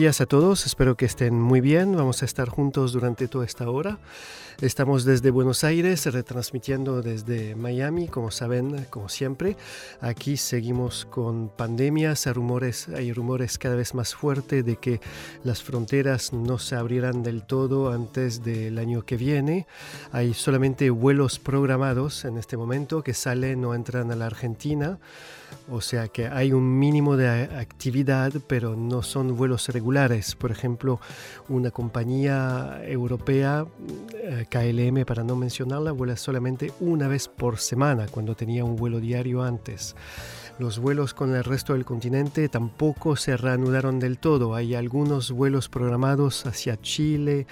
días a todos, espero que estén muy bien. Vamos a estar juntos durante toda esta hora. Estamos desde Buenos Aires, retransmitiendo desde Miami, como saben, como siempre. Aquí seguimos con pandemias, hay rumores, hay rumores cada vez más fuertes de que las fronteras no se abrirán del todo antes del año que viene. Hay solamente vuelos programados en este momento que salen o entran a la Argentina. O sea que hay un mínimo de actividad, pero no son vuelos regulares. Por ejemplo, una compañía europea, eh, KLM para no mencionarla, vuela solamente una vez por semana cuando tenía un vuelo diario antes. Los vuelos con el resto del continente tampoco se reanudaron del todo. Hay algunos vuelos programados hacia Chile,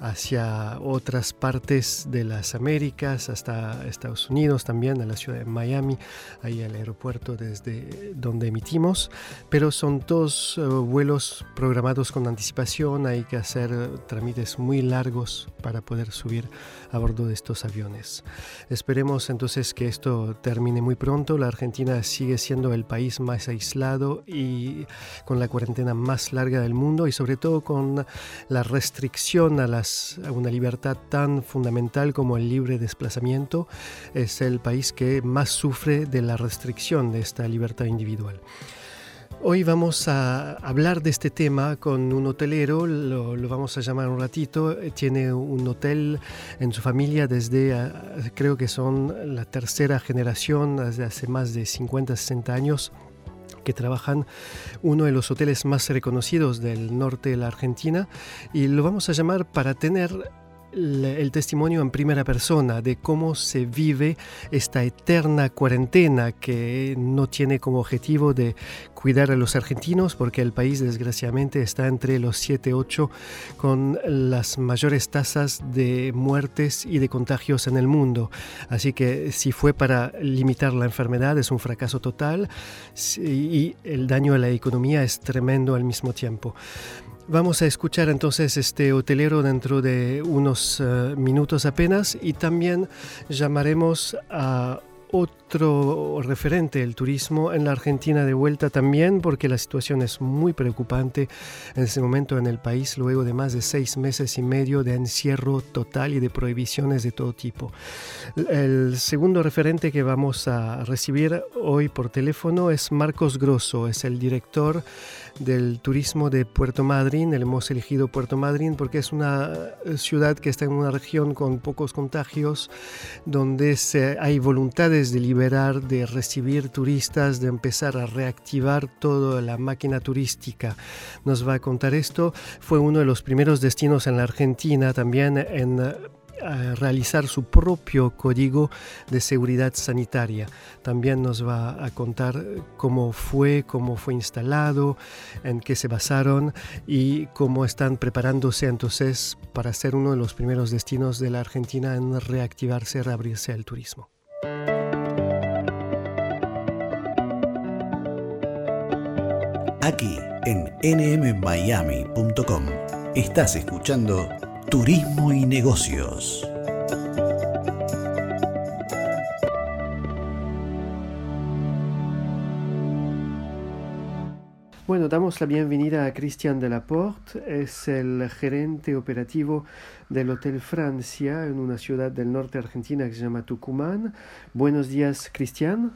hacia otras partes de las Américas, hasta Estados Unidos también, a la ciudad de Miami, ahí al aeropuerto desde donde emitimos, pero son dos eh, vuelos programados con anticipación, hay que hacer trámites muy largos para poder subir a bordo de estos aviones. Esperemos entonces que esto termine muy pronto, la Argentina sigue siendo el país más aislado y con la cuarentena más larga del mundo y sobre todo con la restricción a las una libertad tan fundamental como el libre desplazamiento, es el país que más sufre de la restricción de esta libertad individual. Hoy vamos a hablar de este tema con un hotelero, lo, vamos a llamar un ratito, tiene un hotel en su familia desde, ah, creo que son la tercera generación, desde hace más de 50, 60 años que trabajan uno de los hoteles más reconocidos del norte de la Argentina y lo vamos a llamar para tener el testimonio en primera persona de cómo se vive esta eterna cuarentena que no tiene como objetivo de cuidar a los argentinos porque el país desgraciadamente está entre los 7-8 con las mayores tasas de muertes y de contagios en el mundo. Así que si fue para limitar la enfermedad es un fracaso total y el daño a la economía es tremendo al mismo tiempo. Vamos a escuchar entonces este hotelero dentro de unos eh, minutos apenas y también llamaremos a otro referente del turismo en la Argentina de vuelta también, porque la situación es muy preocupante en ese momento en el país, luego de más de seis meses y medio de encierro total y de prohibiciones de todo tipo. El segundo referente que vamos a recibir hoy por teléfono es Marcos Grosso, es el director del turismo de Puerto Madryn. Hemos elegido Puerto Madryn porque es una ciudad que está en una región con pocos contagios, donde hay voluntades de liberar, de recibir turistas, de empezar a reactivar toda la máquina turística. Nos va a contar esto. Fue uno de los primeros destinos en la Argentina, también en realizar su propio código de seguridad sanitaria. También nos va a contar cómo fue, cómo fue instalado, en qué se basaron y cómo están preparándose entonces para ser uno de los primeros destinos de la Argentina en reactivarse, reabrirse al turismo. Aquí en nmmiami.com estás escuchando Turismo y Negocios. damos la bienvenida a Christian Delaporte, es el gerente operativo del Hotel Francia en una ciudad del norte argentina que se llama Tucumán. Buenos días, Cristian.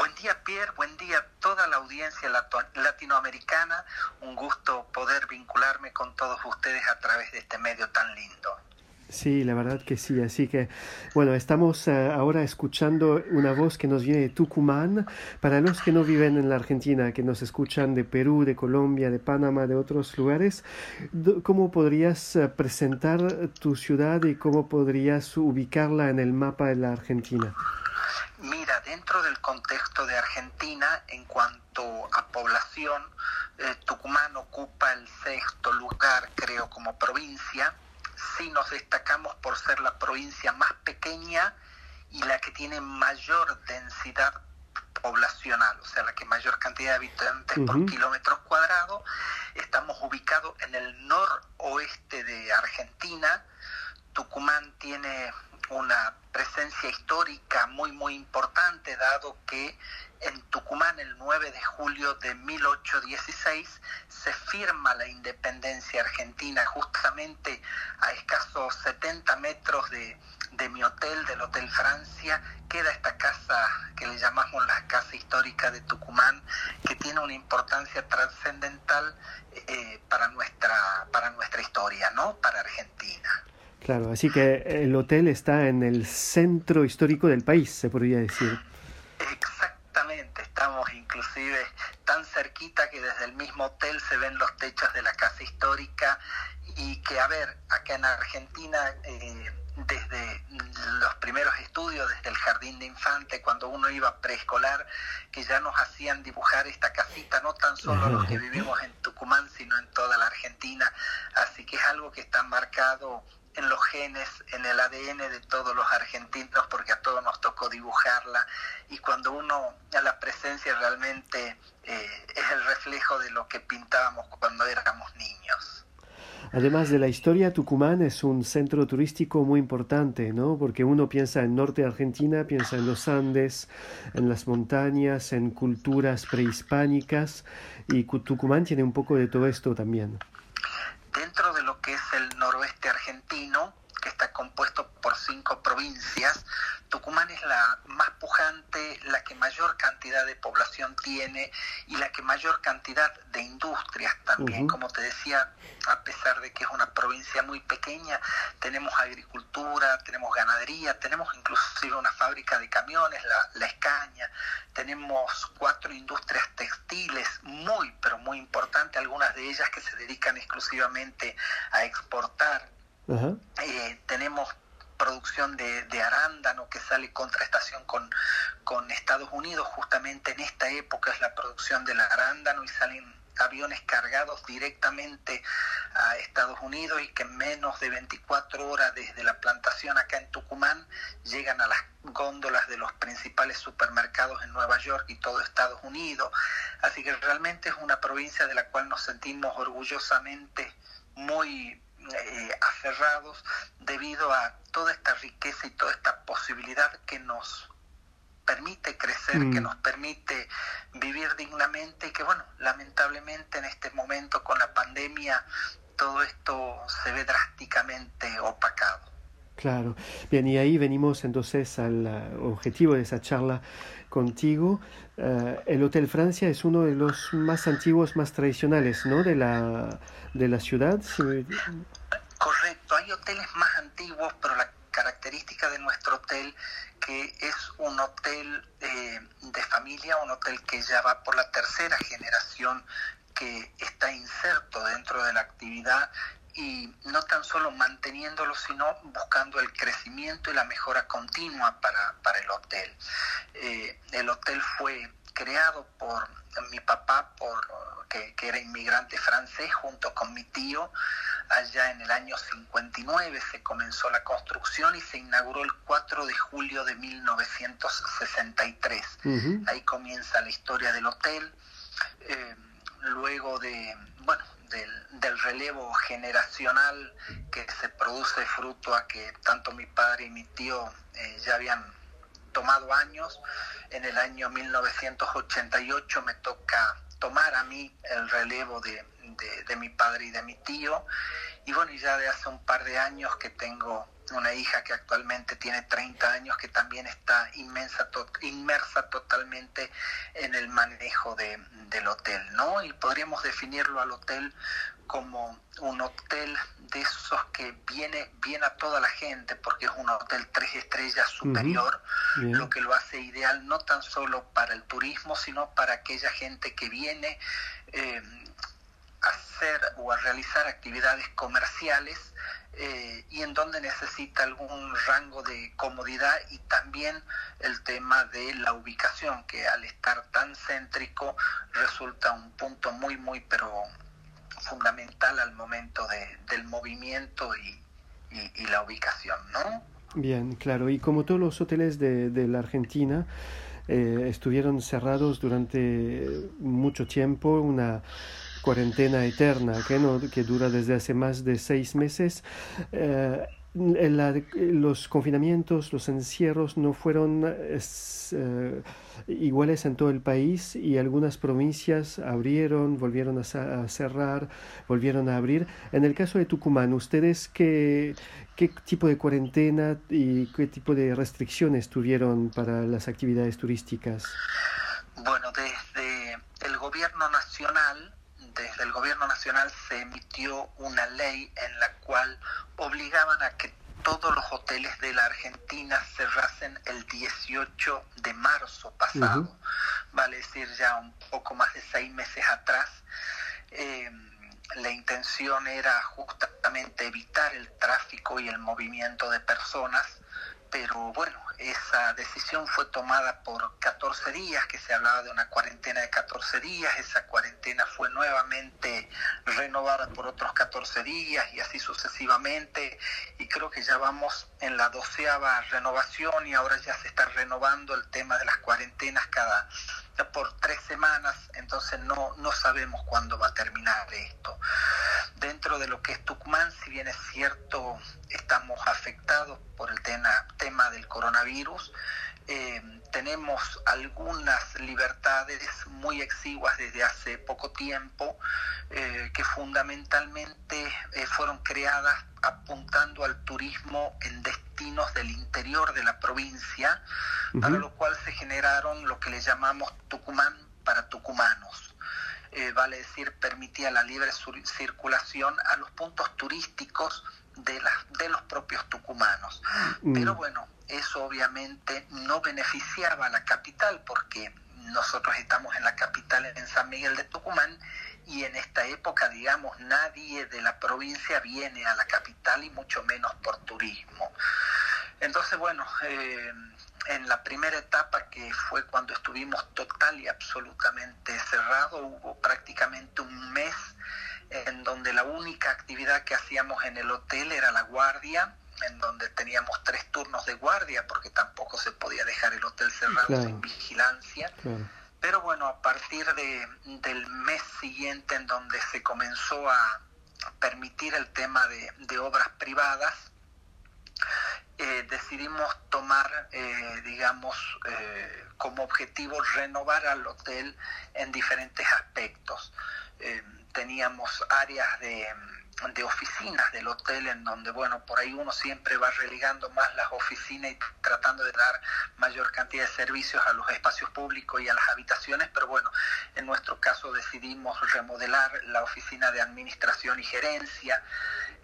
Buen día, Pierre. Buen día a toda la audiencia latinoamericana. Un gusto poder vincularme con todos ustedes a través de este medio tan lindo. Sí, la verdad que sí. Así que, bueno, estamos eh, ahora escuchando una voz que nos viene de Tucumán. Para los que no viven en la Argentina, que nos escuchan de Perú, de Colombia, de Panamá, de otros lugares, ¿cómo podrías eh, presentar tu ciudad y cómo podrías ubicarla en el mapa de la Argentina? Dentro del contexto de Argentina, en cuanto a población, eh, Tucumán ocupa el sexto lugar, creo, como provincia sí nos destacamos por ser la provincia más pequeña y la que tiene mayor densidad poblacional, o sea, la que mayor cantidad de habitantes por kilómetro cuadrado. Estamos ubicados en el noroeste de Argentina. Tucumán tiene una presencia histórica muy, muy importante, dado que en Tucumán el 9 de julio de 1816 se firma la independencia argentina justamente a escasos 70 metros de, mi hotel, del Hotel Francia, queda esta casa que le llamamos la Casa Histórica de Tucumán, que tiene una importancia trascendental eh, para, nuestra, para nuestra historia, ¿no? Para Argentina. Claro, así que el hotel está en el centro histórico del país, se podría decir. Exactamente, estamos inclusive tan cerquita que desde el mismo hotel se ven los techos de la casa histórica y que, a ver, acá en Argentina, eh, desde los primeros estudios, desde el jardín de infante, cuando uno iba preescolar, que ya nos hacían dibujar esta casita, no tan solo los que vivimos en Tucumán, sino en toda la Argentina. Así que es algo que está marcado en los genes, en el ADN de todos los argentinos, porque a todos nos tocó dibujarla, y cuando uno a la presencia realmente eh, es el reflejo de lo que pintábamos cuando éramos niños. Además de la historia, Tucumán es un centro turístico muy importante, ¿no? Porque uno piensa en norte de Argentina, piensa en los Andes, en las montañas, en culturas prehispánicas, y Tucumán tiene un poco de todo esto también. Dentro de lo que es el que está compuesto por cinco provincias, Tucumán es la más pujante, la que mayor cantidad de población tiene y la que mayor cantidad de industrias también. Como te decía, a pesar de que es una provincia muy pequeña, tenemos agricultura, tenemos ganadería, tenemos inclusive una fábrica de camiones, la, la Escaña, tenemos cuatro industrias textiles muy, pero muy importantes, algunas de ellas que se dedican exclusivamente a exportar. Eh, tenemos producción de, arándano que sale contrastación con, con Estados Unidos, justamente en esta época es la producción del arándano y salen aviones cargados directamente a Estados Unidos y que en menos de 24 horas desde la plantación acá en Tucumán llegan a las góndolas de los principales supermercados en Nueva York y todo Estados Unidos. Así que realmente es una provincia de la cual nos sentimos orgullosamente muy eh, aferrados debido a toda esta riqueza y toda esta posibilidad que nos permite crecer, que mm. nos permite vivir dignamente y que bueno, lamentablemente en este momento con la pandemia todo esto se ve drásticamente opacado. Claro. Bien, y ahí venimos entonces al uh, objetivo de esa charla contigo. Uh, el Hotel Francia es uno de los más antiguos, más tradicionales, ¿no? De la, de la ciudad. Correcto, hay hoteles más antiguos, pero la característica de nuestro hotel que es un hotel eh, de familia, un hotel que ya va por la tercera generación que está inserto dentro de la actividad y no tan solo manteniéndolo, sino buscando el crecimiento y la mejora continua para, para el hotel. Eh, el hotel fue creado por mi papá, por, que, que, era inmigrante francés, junto con mi tío. Allá en el año 59 se comenzó la construcción y se inauguró el 4 de julio de 1963. Ahí comienza la historia del hotel. Eh, luego de, bueno, del, relevo generacional que se produce fruto a que tanto mi padre y mi tío eh, ya habían tomado años. En el año 1988 me toca tomar a mí el relevo de, de, mi padre y de mi tío. Y bueno, ya de hace un par de años que tengo una hija que actualmente tiene 30 años, que también está inmensa, inmersa totalmente en el manejo de, del hotel, ¿no? Y podríamos definirlo al hotel como un hotel de esos que viene bien a toda la gente, porque es un hotel tres estrellas superior, lo que lo hace ideal no tan solo para el turismo, sino para aquella gente que viene eh, a hacer o a realizar actividades comerciales eh, y en donde necesita algún rango de comodidad y también el tema de la ubicación, que al estar tan céntrico resulta un punto muy, muy, pero fundamental al momento de, del movimiento y, la ubicación, ¿no? Bien, claro, y como todos los hoteles de, de la Argentina, eh, estuvieron cerrados durante mucho tiempo, una cuarentena eterna que, no, que dura desde hace más de seis meses. Eh, los confinamientos, los encierros no fueron eh, iguales en todo el país y algunas provincias abrieron, volvieron a, cerrar, volvieron a abrir. En el caso de Tucumán, ¿ustedes qué, qué tipo de cuarentena y qué tipo de restricciones tuvieron para las actividades turísticas? Bueno, desde el gobierno nacional desde el gobierno nacional se emitió una ley en la cual obligaban a que todos los hoteles de la Argentina cerrasen el 18 de marzo pasado, vale decir ya un poco más de seis meses atrás. Eh, la intención era justamente evitar el tráfico y el movimiento de personas pero bueno, esa decisión fue tomada por 14 días, que se hablaba de una cuarentena de 14 días, esa cuarentena fue nuevamente renovada por otros 14 días y así sucesivamente, y creo que ya vamos en la doceava renovación y ahora ya se está renovando el tema de las cuarentenas cada por tres semanas, entonces no, no sabemos cuándo va a terminar esto. Dentro de lo que es Tucumán, si bien es cierto, estamos afectados por el tema, tema del coronavirus, eh, tenemos algunas libertades muy exiguas desde hace poco tiempo eh, que fundamentalmente eh, fueron creadas apuntando al turismo en destinos del interior de la provincia, para lo cual se generaron lo que le llamamos Tucumán para tucumanos. vale decir, permitía la libre circulación a los puntos turísticos de, de los propios tucumanos. Mm. Pero bueno, eso obviamente no beneficiaba a la capital porque nosotros estamos en la capital, en San Miguel de Tucumán, y en esta época, digamos, nadie de la provincia viene a la capital y mucho menos por turismo. Entonces, bueno, eh, en la primera etapa, que fue cuando estuvimos total y absolutamente cerrado, hubo prácticamente un mes en donde la única actividad que hacíamos en el hotel era la guardia, en donde teníamos tres turnos de guardia, porque tampoco se podía dejar el hotel cerrado sin vigilancia. Pero bueno, a partir de, del mes siguiente en donde se comenzó a permitir el tema de, obras privadas, eh, decidimos tomar, eh, digamos, eh, como objetivo renovar al hotel en diferentes aspectos. Teníamos áreas de de oficinas del hotel en donde, bueno, por ahí uno siempre va relegando más las oficinas y tratando de dar mayor cantidad de servicios a los espacios públicos y a las habitaciones, pero bueno, en nuestro caso decidimos remodelar la oficina de administración y gerencia,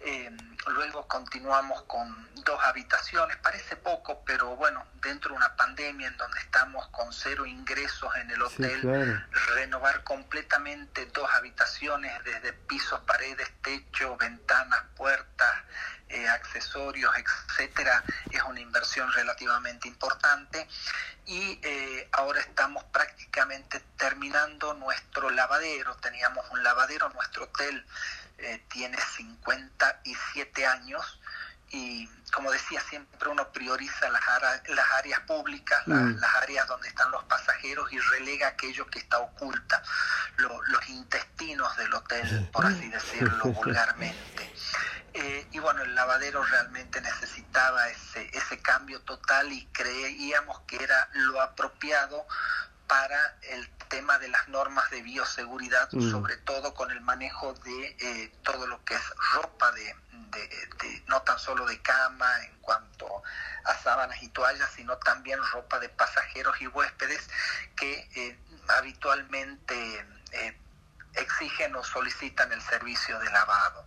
eh, luego continuamos con dos habitaciones, parece poco, pero bueno, dentro de una pandemia en donde estamos con cero ingresos en el hotel, renovar completamente dos habitaciones desde pisos, paredes, techo, ventanas, puertas, eh, accesorios, etcétera, es una inversión relativamente importante. Y eh, ahora estamos prácticamente terminando nuestro lavadero. Teníamos un lavadero, nuestro hotel eh, tiene 57 años y como decía, siempre uno prioriza las, las áreas públicas, mm. las áreas donde están los pasajeros y relega aquello que está oculta, los intestinos del hotel, por así decirlo vulgarmente. Eh, y bueno, el lavadero realmente necesitaba ese, ese cambio total y creíamos que era lo apropiado para el tema de las normas de bioseguridad, mm. sobre todo con el manejo de eh, todo lo que es ropa de, no tan solo de cama en cuanto a sábanas y toallas, sino también ropa de pasajeros y huéspedes que eh, habitualmente eh, exigen o solicitan el servicio de lavado.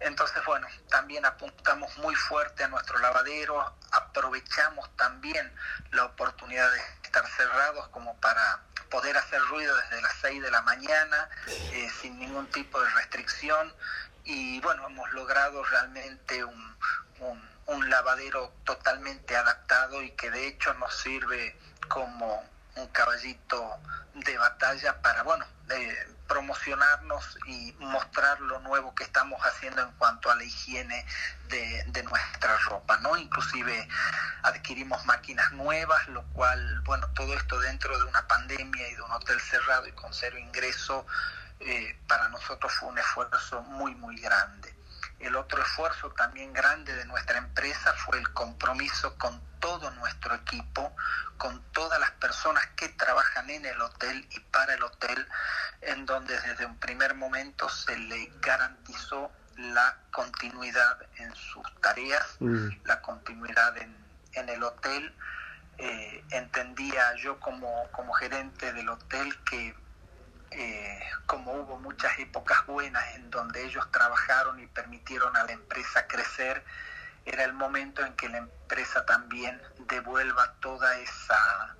Entonces, bueno, también apuntamos muy fuerte a nuestro lavadero, aprovechamos también la oportunidad de estar cerrados como para poder hacer ruido desde las 6 de la mañana eh, sin ningún tipo de restricción y bueno, hemos logrado realmente un, un, lavadero totalmente adaptado y que de hecho nos sirve como un caballito de batalla para, bueno, eh, promocionarnos y mostrar lo nuevo que estamos haciendo en cuanto a la higiene de, de, nuestra ropa, ¿no? Inclusive adquirimos máquinas nuevas, lo cual, bueno, todo esto dentro de una pandemia y de un hotel cerrado y con cero ingreso, eh, para nosotros fue un esfuerzo muy, muy grande. El otro esfuerzo también grande de nuestra empresa fue el compromiso con todo nuestro equipo, con todas las personas que trabajan en el hotel y para el hotel, en donde desde un primer momento se le garantizó la continuidad en sus tareas, mm. la continuidad en, en el hotel. Eh, entendía yo como, como gerente del hotel que eh, como hubo muchas épocas buenas en donde ellos trabajaron y permitieron a la empresa crecer, era el momento en que la empresa también devuelva toda esa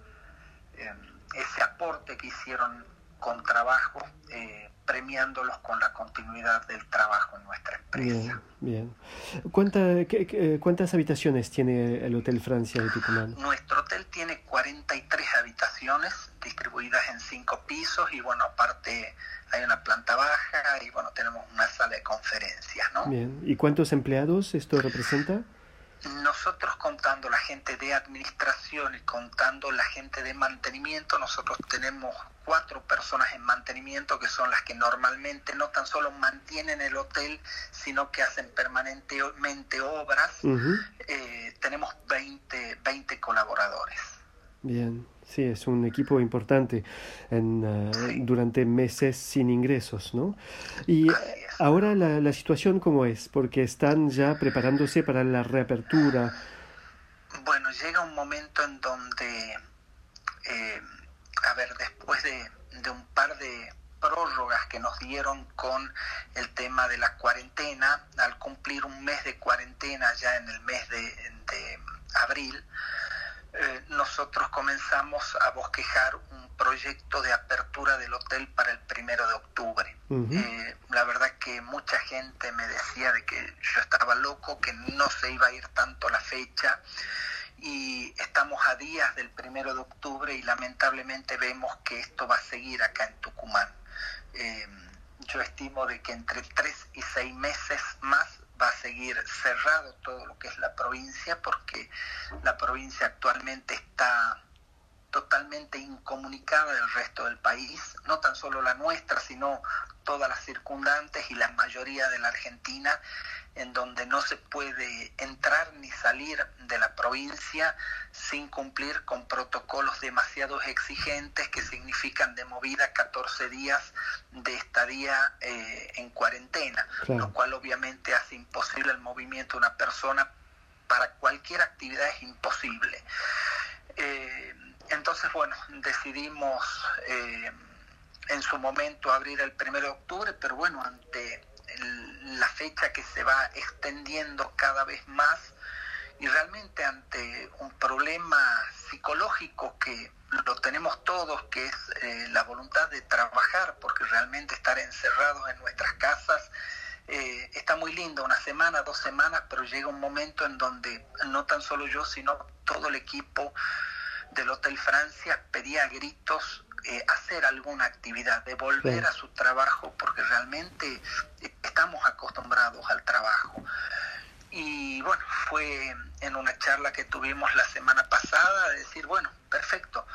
em, ese aporte que hicieron con trabajo, eh, premiándolos con la continuidad del trabajo en nuestra empresa. Bien, bien. ¿Cuántas habitaciones tiene el Hotel Francia de Tucumán? Nuestro hotel tiene 43 habitaciones distribuidas en cinco pisos y bueno, aparte hay una planta baja y bueno, tenemos una sala de conferencias, ¿no? Bien, ¿y cuántos empleados esto representa? Nosotros contando la gente de administración y contando la gente de mantenimiento, nosotros tenemos cuatro personas en mantenimiento que son las que normalmente no tan solo mantienen el hotel, sino que hacen permanentemente obras. Eh, tenemos 20, 20 colaboradores. Bien, sí, es un equipo importante en, eh, durante meses sin ingresos, ¿no? Y ahora la, la, situación cómo es, porque están ya preparándose para la reapertura. Bueno, llega un momento en donde, eh, a ver, después de, de un par de prórrogas que nos dieron con el tema de la cuarentena, al cumplir un mes de cuarentena ya en el mes de, de abril, eh, nosotros comenzamos a bosquejar un proyecto de apertura del hotel para el primero de octubre. Eh, la verdad que mucha gente me decía de que yo estaba loco, que no se iba a ir tanto la fecha y estamos a días del primero de octubre y lamentablemente vemos que esto va a seguir acá en Tucumán. Eh, yo estimo de que entre tres y seis meses más va a seguir cerrado todo lo que es la provincia porque la provincia actualmente está totalmente incomunicada del resto del país, no tan solo la nuestra, sino todas las circundantes y la mayoría de la Argentina, en donde no se puede entrar ni salir de la provincia sin cumplir con protocolos demasiado exigentes que significan de movida 14 días de estadía eh, en cuarentena, lo cual obviamente hace imposible el movimiento de una persona para cualquier actividad es imposible. Eh, entonces, bueno, decidimos eh, en su momento abrir el primero de octubre, pero bueno, ante la fecha que se va extendiendo cada vez más y realmente ante un problema psicológico que lo tenemos todos, que es eh, la voluntad de trabajar, porque realmente estar encerrados en nuestras casas eh, está muy lindo, una semana, dos semanas, pero llega un momento en donde no tan solo yo, sino todo el equipo del Hotel Francia pedía a gritos eh, hacer alguna actividad, de volver a su trabajo, porque realmente estamos acostumbrados al trabajo. Y bueno, fue en una charla que tuvimos la semana pasada de decir, bueno, perfecto,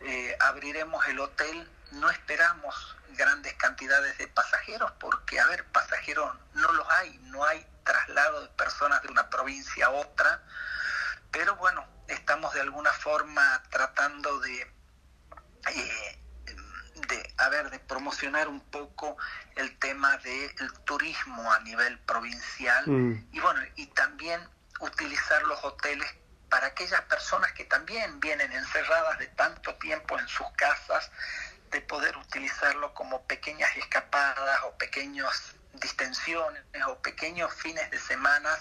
eh, abriremos el hotel, no esperamos grandes cantidades de pasajeros, porque, a ver, pasajeros no los hay, no hay traslado de personas de una provincia a otra, pero bueno, estamos de alguna forma tratando de, eh, de, a ver, de promocionar un poco el tema del turismo a nivel provincial mm. y bueno, y también utilizar los hoteles para aquellas personas que también vienen encerradas de tanto tiempo en sus casas, de poder utilizarlo como pequeñas escapadas o pequeñas distensiones o pequeños fines de semana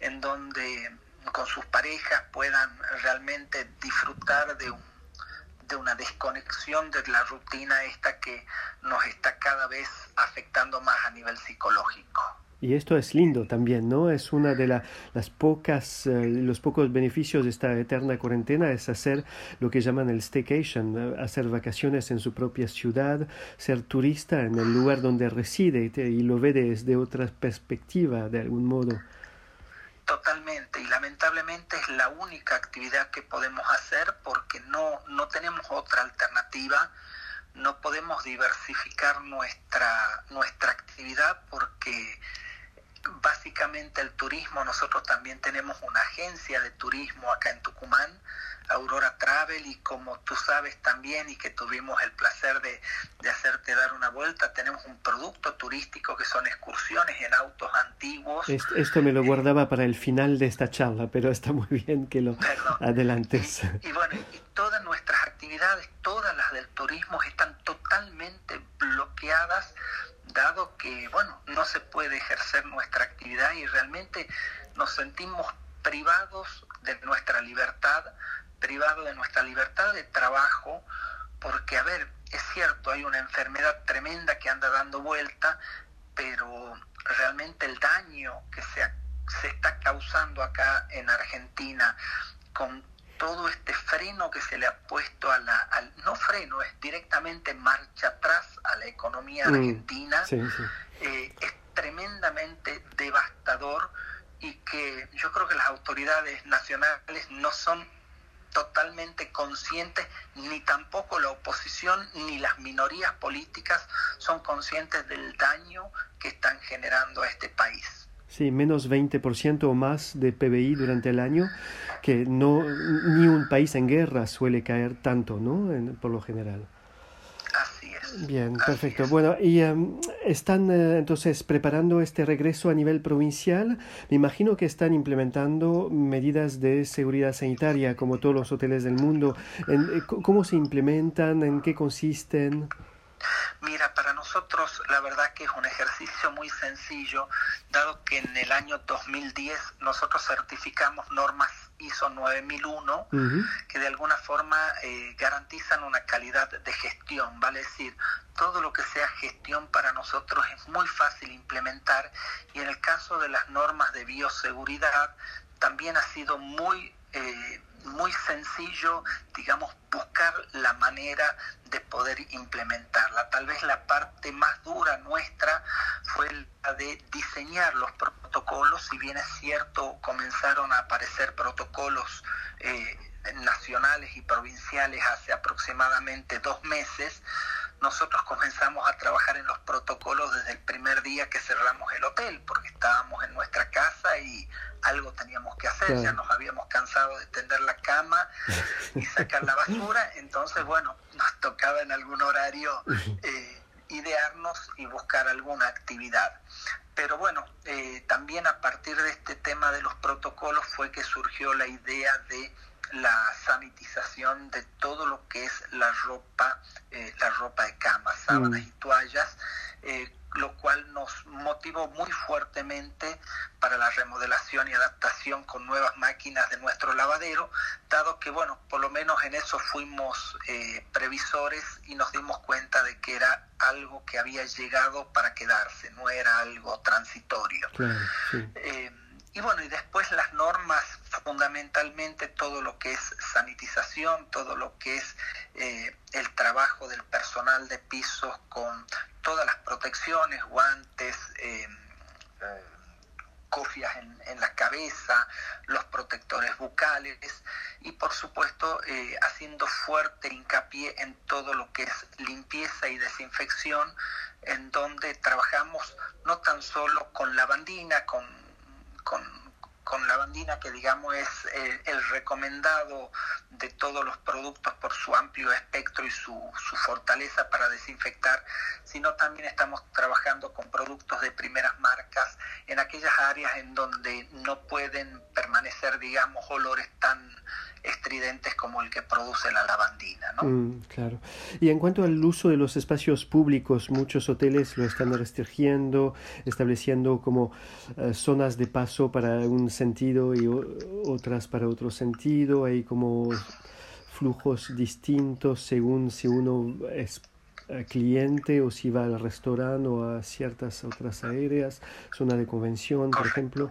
en donde con sus parejas puedan realmente disfrutar de, un, de una desconexión de la rutina esta que nos está cada vez afectando más a nivel psicológico. Y esto es lindo también, ¿no? Es una de las pocas, eh, los pocos beneficios de esta eterna cuarentena es hacer lo que llaman el staycation, hacer vacaciones en su propia ciudad, ser turista en el lugar donde reside y lo ve desde otra perspectiva, de algún modo. Totalmente, y lamentablemente es la única actividad que podemos hacer porque no, no tenemos otra alternativa no podemos diversificar nuestra, nuestra actividad porque básicamente el turismo, nosotros también tenemos una agencia de turismo acá en Tucumán, Aurora Travel, y como tú sabes también y que tuvimos el placer de, hacerte dar una vuelta, tenemos un producto turístico que son excursiones en autos antiguos. Esto, me lo guardaba para el final de esta charla, pero está muy bien que lo adelantes. Y, bueno, y todas nuestras actividades, todas las del turismo están totalmente bloqueadas dado que, bueno, no se puede ejercer nuestra actividad y realmente nos sentimos privados de nuestra libertad, privados de nuestra libertad de trabajo, porque, a ver, es cierto, hay una enfermedad tremenda que anda dando vuelta, pero realmente el daño que se, se está causando acá en Argentina con todo este freno que se le ha puesto a la, al, no freno, es directamente marcha atrás a la economía mm, argentina, eh, es tremendamente devastador y que yo creo que las autoridades nacionales no son totalmente conscientes, ni tampoco la oposición ni las minorías políticas son conscientes del daño que están generando a este país. Sí, menos 20% o más de PBI durante el año, que no ni un país en guerra suele caer tanto, ¿no? por lo general. Así es. Bien, perfecto. Bueno, y em, están eh, entonces preparando este regreso a nivel provincial. Me imagino que están implementando medidas de seguridad sanitaria como todos los hoteles del mundo. Eh, ¿Cómo se implementan? ¿En qué consisten? Mira, para nosotros la verdad que es un ejercicio muy sencillo, dado que en el año 2010 nosotros certificamos normas ISO 9001 que de alguna forma eh, garantizan una calidad de gestión, vale decir, todo lo que sea gestión para nosotros es muy fácil implementar y en el caso de las normas de bioseguridad también ha sido muy eh, muy sencillo, digamos, buscar la manera de poder implementarla. Tal vez la parte más dura nuestra fue la de diseñar los protocolos, si bien es cierto, comenzaron a aparecer protocolos eh, nacionales y provinciales hace aproximadamente dos meses, nosotros comenzamos a trabajar en los protocolos desde el primer día que cerramos el hotel, porque estábamos en nuestra casa y algo teníamos que hacer, ya nos habíamos cansado de tender la cama y sacar la basura, entonces bueno, nos tocaba en algún horario eh, idearnos y buscar alguna actividad. Pero bueno, eh, también a partir de este tema de los protocolos fue que surgió la idea de la sanitización de todo lo que es la ropa, eh, la ropa de cama, sábanas mm. y toallas, eh, lo cual nos motivó muy fuertemente para la remodelación y adaptación con nuevas máquinas de nuestro lavadero, dado que, bueno, por lo menos en eso fuimos eh, previsores y nos dimos cuenta de que era algo que había llegado para quedarse, no era algo transitorio. Y bueno, y después las normas, fundamentalmente todo lo que es sanitización, todo lo que es eh, el trabajo del personal de pisos con todas las protecciones, guantes, eh, cofias en, la cabeza, los protectores bucales y por supuesto eh, haciendo fuerte hincapié en todo lo que es limpieza y desinfección, en donde trabajamos no tan solo con lavandina, con, con con lavandina que digamos es eh, el recomendado de todos los productos por su amplio espectro y su, su, fortaleza para desinfectar, sino también estamos trabajando con productos de primeras marcas en aquellas áreas en donde no pueden permanecer, digamos, olores tan estridentes como el que produce la lavandina. ¿no? Mm, claro. Y en cuanto al uso de los espacios públicos, muchos hoteles lo están restringiendo, estableciendo como eh, zonas de paso para un sentido y otras para otro sentido. Hay como flujos distintos según si uno es eh, cliente o si va al restaurante o a ciertas otras aéreas, zona de convención, por ejemplo.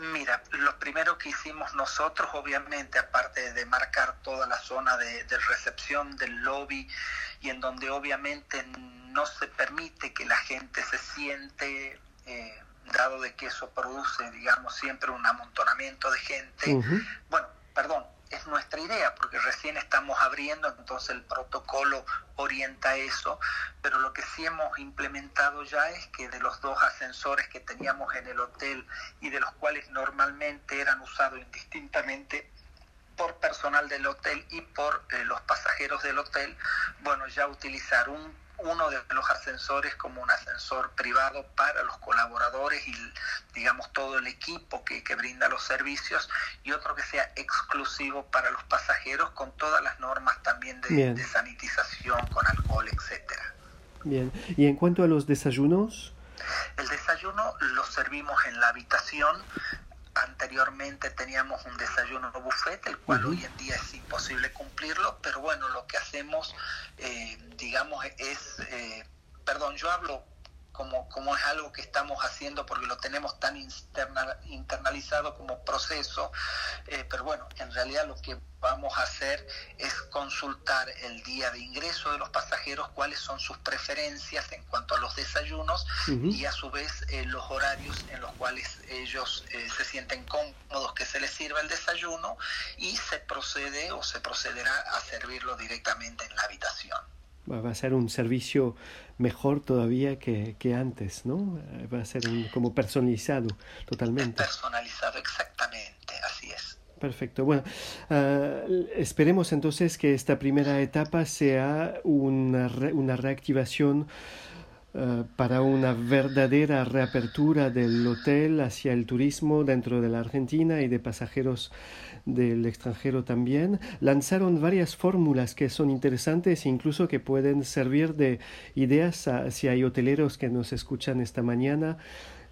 Mira, lo primero que hicimos nosotros, obviamente, aparte de marcar toda la zona de, recepción del lobby y en donde obviamente no se permite que la gente se siente, eh, dado de que eso produce, digamos, siempre un amontonamiento de gente, bueno, perdón, es nuestra idea, porque recién estamos abriendo, entonces el protocolo orienta eso, pero lo que sí hemos implementado ya es que de los dos ascensores que teníamos en el hotel y de los cuales normalmente eran usados indistintamente por personal del hotel y por eh, los pasajeros del hotel, bueno, ya utilizar un uno de los ascensores como un ascensor privado para los colaboradores y digamos todo el equipo que, brinda los servicios y otro que sea exclusivo para los pasajeros con todas las normas también de, de sanitización con alcohol, etcétera. Bien, y en cuanto a los desayunos, el desayuno lo servimos en la habitación Anteriormente teníamos un desayuno buffet, el cual hoy en día es imposible cumplirlo, pero bueno, lo que hacemos, eh, digamos, es, eh, perdón, yo hablo como, como es algo que estamos haciendo porque lo tenemos tan internalizado como proceso, eh, pero bueno, en realidad lo que vamos a hacer es consultar el día de ingreso de los pasajeros, cuáles son sus preferencias en cuanto a los desayunos y a su vez eh, los horarios en los cuales ellos eh, se sienten cómodos que se les sirva el desayuno y se procede o se procederá a servirlo directamente en la habitación va a ser un servicio mejor todavía que, que antes, ¿no? Va a ser como personalizado totalmente. Personalizado, exactamente, así es. Perfecto. Bueno, ah, esperemos entonces que esta primera etapa sea una, una reactivación ah, para una verdadera reapertura del hotel hacia el turismo dentro de la Argentina y de pasajeros del extranjero también, lanzaron varias fórmulas que son interesantes e incluso que pueden servir de ideas si hay hoteleros que nos escuchan esta mañana.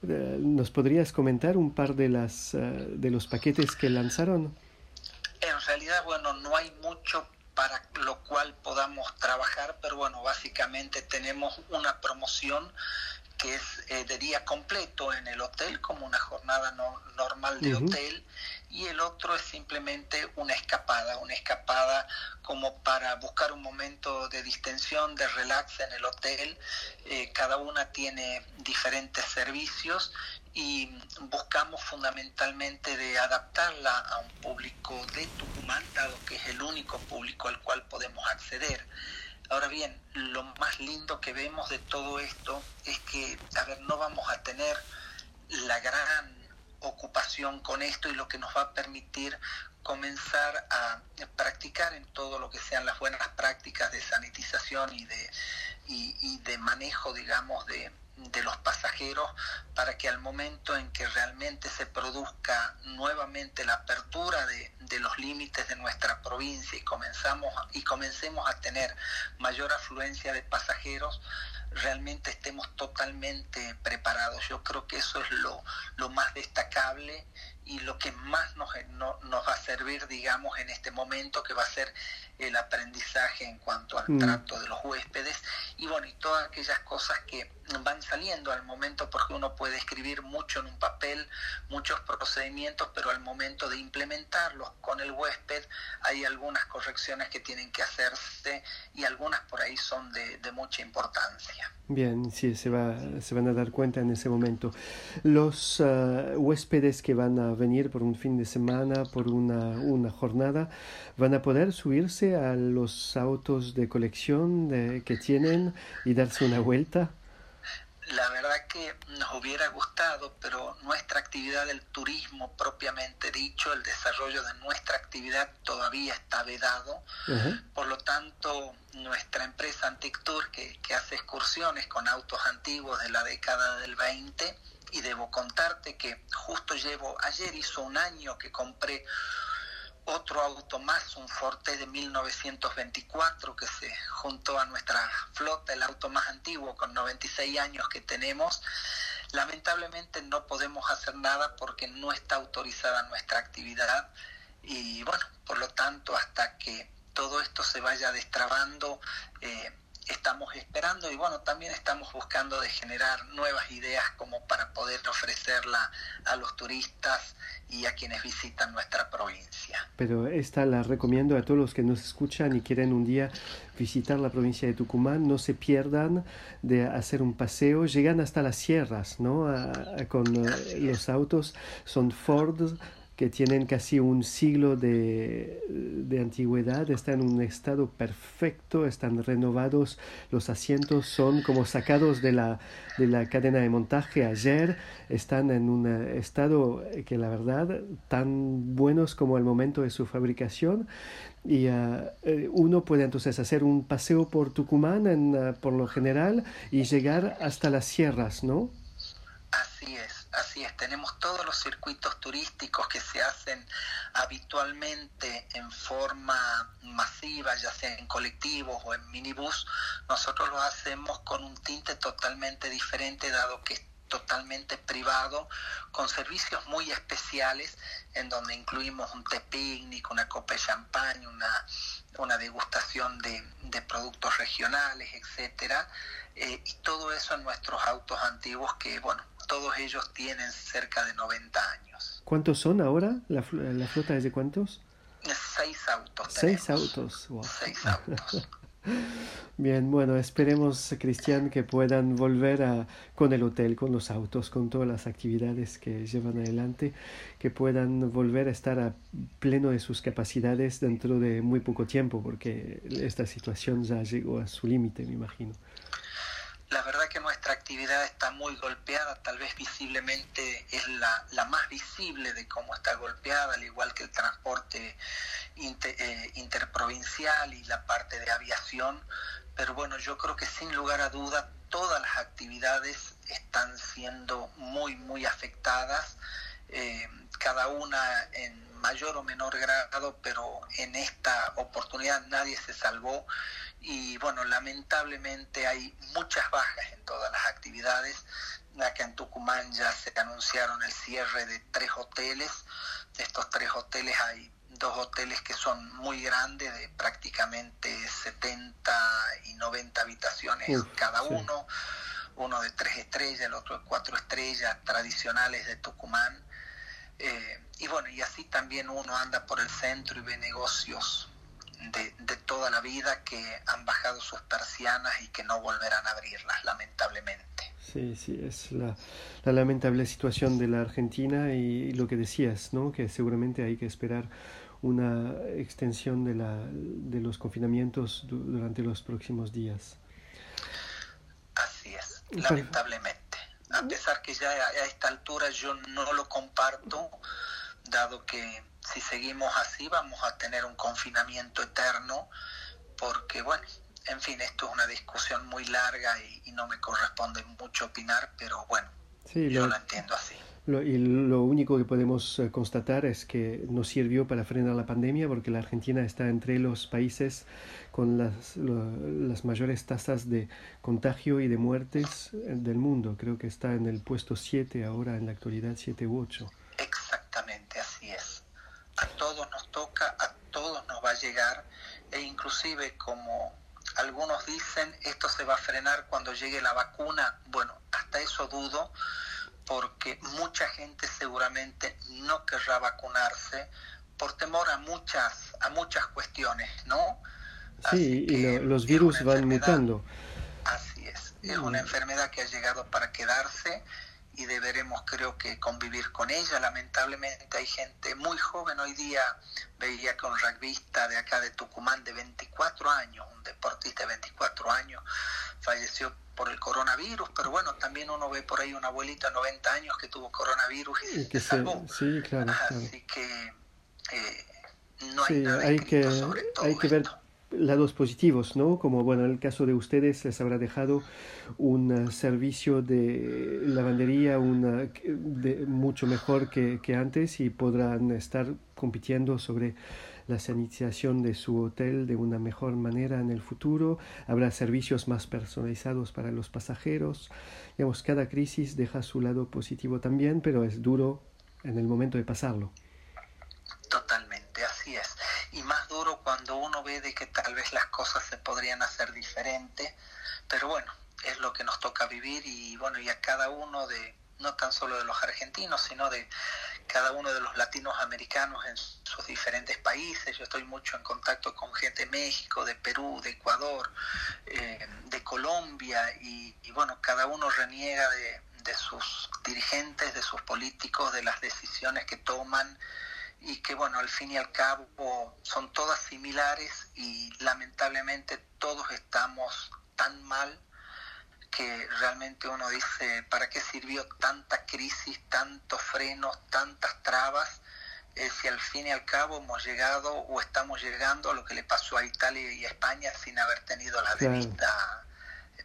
Eh, ¿Nos podrías comentar un par de, las, eh, de los paquetes que lanzaron? En realidad, bueno, no hay mucho para lo cual podamos trabajar, pero bueno, básicamente tenemos una promoción que es eh, de día completo en el hotel, como una jornada normal de hotel, y el otro es simplemente una escapada, una escapada como para buscar un momento de distensión, de relax en el hotel. Eh, cada una tiene diferentes servicios y buscamos fundamentalmente de adaptarla a un público de Tucumán, dado que es el único público al cual podemos acceder. Ahora bien, lo más lindo que vemos de todo esto es que, a ver, no vamos a tener la gran ocupación con esto y lo que nos va a permitir comenzar a practicar en todo lo que sean las buenas prácticas de sanitización y de, y de manejo, digamos, de, de los pasajeros para que al momento en que realmente se produzca nuevamente la apertura de, los límites de nuestra provincia y comenzamos y comencemos a tener mayor afluencia de pasajeros realmente estemos totalmente preparados. Yo creo que eso es lo, lo más destacable y lo que más nos, nos va a servir, digamos, en este momento, que va a ser el aprendizaje en cuanto al mm. trato de los huéspedes y bueno, y todas aquellas cosas que van saliendo al momento, porque uno puede escribir mucho en un papel, muchos procedimientos, pero al momento de implementarlos con el huésped hay algunas correcciones que tienen que hacerse y algunas por ahí son de, de mucha importancia. Bien, sí, se, va, se van a dar cuenta en ese momento. Los ah, huéspedes que van a venir por un fin de semana, por una, una jornada, van a poder subirse a los autos de colección de, que tienen y darse una vuelta la verdad que nos hubiera gustado, pero nuestra actividad del turismo propiamente dicho, el desarrollo de nuestra actividad todavía está vedado. Por lo tanto, nuestra empresa Antic Tour, que, que hace excursiones con autos antiguos de la década del 20, y debo contarte que justo llevo, ayer hizo un año que compré otro auto más, un Forte de 1924 que se juntó a nuestra flota, el auto más antiguo con 96 años que tenemos. Lamentablemente no podemos hacer nada porque no está autorizada nuestra actividad y bueno, por lo tanto hasta que todo esto se vaya destrabando, eh, estamos esperando y bueno, también estamos buscando de generar nuevas ideas como para poder ofrecerla a los turistas y a quienes visitan nuestra provincia. Pero esta la recomiendo a todos los que nos escuchan y quieren un día visitar la provincia de Tucumán, no se pierdan de hacer un paseo, llegan hasta las sierras, ¿no? con eh, los autos, son Ford, que tienen casi un siglo de, de, antigüedad, están en un estado perfecto, están renovados, los asientos son como sacados de la, de la cadena de montaje. Ayer, están en un estado que la verdad tan buenos como el momento de su fabricación. Y eh, uno puede entonces hacer un paseo por Tucumán en, ah, por lo general y llegar hasta las sierras, ¿no? Así es Así es, tenemos todos los circuitos turísticos que se hacen habitualmente en forma masiva, ya sea en colectivos o en minibús. Nosotros lo hacemos con un tinte totalmente diferente, dado que es totalmente privado, con servicios muy especiales, en donde incluimos un té picnic, una copa de champán, una, una degustación de, de productos regionales, etcétera, eh, y todo eso en nuestros autos antiguos que, bueno, todos ellos tienen cerca de 90 años. ¿Cuántos son ahora? ¿La, la flota es de cuántos? Seis autos. Seis autos. Seis autos. Bien, bueno, esperemos, Cristian, que puedan volver a, con el hotel, con los autos, con todas las actividades que llevan adelante, que puedan volver a estar a pleno de sus capacidades dentro de muy poco tiempo, porque esta situación ya llegó a su límite, me imagino. La verdad que nuestra actividad está muy golpeada, tal vez visiblemente es la, la más visible de cómo está golpeada, al igual que el transporte eh, interprovincial y la parte de aviación, pero bueno, yo creo que sin lugar a duda todas las actividades están siendo muy, muy afectadas, eh, cada una en mayor o menor grado, pero en esta oportunidad nadie se salvó y bueno, lamentablemente hay muchas bajas en todas las actividades. Acá en Tucumán ya se anunciaron el cierre de tres hoteles. De estos tres hoteles hay dos hoteles que son muy grandes, de prácticamente 70 y 90 habitaciones cada uno. Uno de tres estrellas, el otro de cuatro estrellas tradicionales de Tucumán. Eh, y bueno, y así también uno anda por el centro y ve negocios de, toda la vida que han bajado sus persianas y que no volverán a abrirlas, lamentablemente. Sí, sí, es la, lamentable situación de la Argentina y lo que decías, ¿no? que seguramente hay que esperar una extensión de, la, de los confinamientos durante los próximos días. Así es, lamentablemente. A pesar que ya a esta altura yo no lo comparto, dado que si seguimos así vamos a tener un confinamiento eterno, porque bueno, en fin, esto es una discusión muy larga y, no me corresponde mucho opinar, pero bueno, yo lo entiendo así. Lo, y lo único que podemos eh, constatar es que nos sirvió para frenar la pandemia porque la Argentina está entre los países con las, las mayores tasas de contagio y de muertes eh, del mundo. Creo que está en el puesto 7 ahora, en la actualidad 7 u 8. Exactamente todos nos toca, a todos nos va a llegar e inclusive como algunos dicen esto se va a frenar cuando llegue la vacuna, bueno, hasta eso dudo porque mucha gente seguramente no querrá vacunarse por temor a muchas a muchas cuestiones, ¿no? Sí, y los virus van mutando. Así es, es una mm. enfermedad que ha llegado para quedarse y deberemos creo que convivir con ella. Lamentablemente hay gente muy joven hoy día, veía que un rugbyista de acá de Tucumán de 24 años, un deportista de 24 años, falleció por el coronavirus, pero bueno, también uno ve por ahí una abuelita de 90 años que tuvo coronavirus y, se salvó. Sí, claro, Así que eh, no hay nada hay que, sobre todo hay que ver lados positivos, ¿no? Como, bueno, en el caso de ustedes les habrá dejado un eh, servicio de lavandería una, de, mucho mejor que, que, antes y podrán estar compitiendo sobre la sanitización de su hotel de una mejor manera en el futuro. Habrá servicios más personalizados para los pasajeros. Digamos, cada crisis deja su lado positivo también, pero es duro en el momento de pasarlo. Totalmente, así es y más duro uno ve de que tal vez las cosas se podrían hacer diferente, pero bueno, es lo que nos toca vivir y bueno, y a cada uno de, no tan solo de los argentinos, sino de cada uno de los latinos americanos en sus diferentes países. Yo estoy mucho en contacto con gente de México, de Perú, de Ecuador, eh, de Colombia, y, bueno, cada uno reniega de sus dirigentes, de sus políticos, de las decisiones que toman y que bueno, al fin y al cabo son todas similares y lamentablemente todos estamos tan mal que realmente uno dice, ¿para qué sirvió tanta crisis, tantos frenos, tantas trabas? Eh, si al fin y al cabo hemos llegado o estamos llegando a lo que le pasó a Italia y a España sin haber tenido las debidas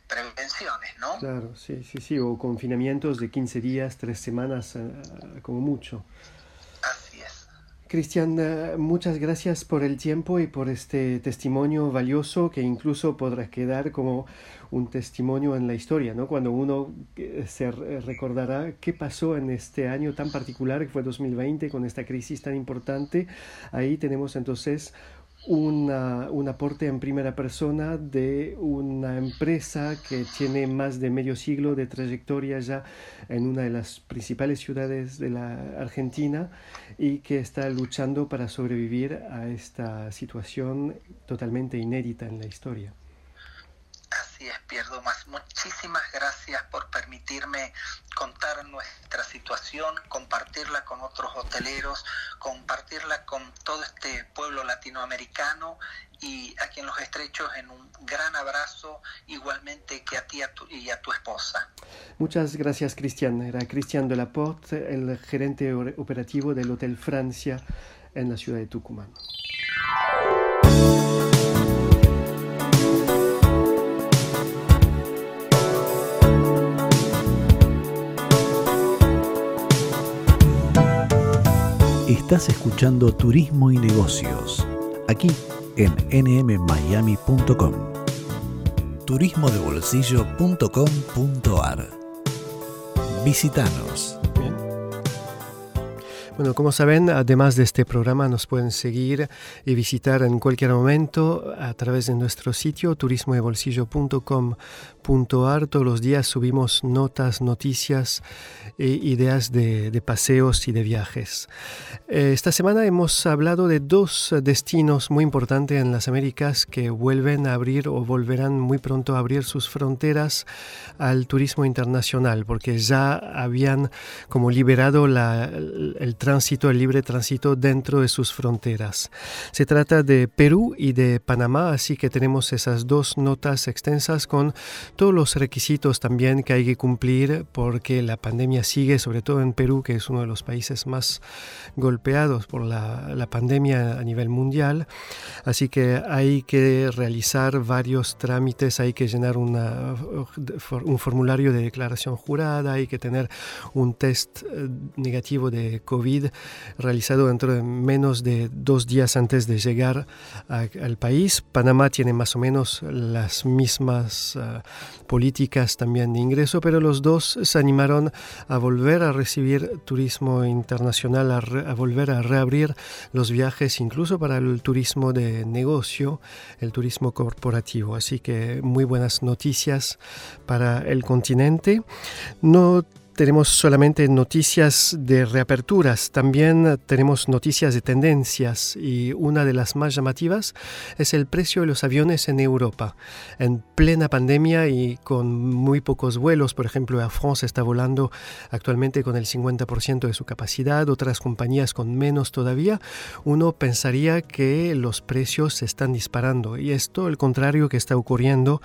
prevenciones, ¿no? Claro, sí, sí, sí, o confinamientos de 15 días, 3 semanas, eh, como mucho. Cristian, eh, muchas gracias por el tiempo y por este testimonio valioso que incluso podrá quedar como un testimonio en la historia, ¿no? Cuando uno eh, se recordará qué pasó en este año tan particular que fue 2020 con esta crisis tan importante, ahí tenemos entonces una, un aporte en primera persona de una empresa que tiene más de medio siglo de trayectoria ya en una de las principales ciudades de la Argentina y que está luchando para sobrevivir a esta situación totalmente inédita en la historia. Así es, Pierdo Más. Muchísimas gracias por permitirme contar nuestra situación, compartirla con otros hoteleros, compartirla con todo este pueblo latinoamericano y aquí en Los Estrechos en un gran abrazo, igualmente que a ti y a tu esposa. Muchas gracias, Cristian. Era Cristian de Laporte, el gerente operativo del Hotel Francia en la ciudad de Tucumán. Estás escuchando Turismo y Negocios, aquí en nmmiami.com. Turismodebolsillo.com.ar. Visítanos. Bueno, como saben, además de este programa nos pueden seguir y visitar en cualquier momento a través de nuestro sitio turismodebolsillo.com.ar. Todos los días subimos notas, noticias e ideas de, paseos y de viajes. Eh, esta semana hemos hablado de dos destinos muy importantes en las Américas que vuelven a abrir o volverán muy pronto a abrir sus fronteras al turismo internacional, porque ya habían como liberado la, el tránsito, el libre tránsito dentro de sus fronteras. Se trata de Perú y de Panamá, así que tenemos esas dos notas extensas con todos los requisitos también que hay que cumplir porque la pandemia sigue, sobre todo en Perú, que es uno de los países más golpeados por la, pandemia a nivel mundial. Así que hay que realizar varios trámites, hay que llenar una, un formulario de declaración jurada, hay que tener un test eh, negativo de COVID Realizado dentro de menos de dos días antes de llegar al país. Panamá tiene más o menos las mismas ah, políticas también de ingreso, pero los dos se animaron a volver a recibir turismo internacional, a, a volver a reabrir los viajes, incluso para el turismo de negocio, el turismo corporativo. Así que muy buenas noticias para el continente. No tenemos solamente noticias de reaperturas, también tenemos noticias de tendencias y una de las más llamativas es el precio de los aviones en Europa. En plena pandemia y con muy pocos vuelos, por ejemplo, Air France está volando actualmente con el 50% de su capacidad, otras compañías con menos todavía, uno pensaría que los precios se están disparando y esto el contrario que está ocurriendo.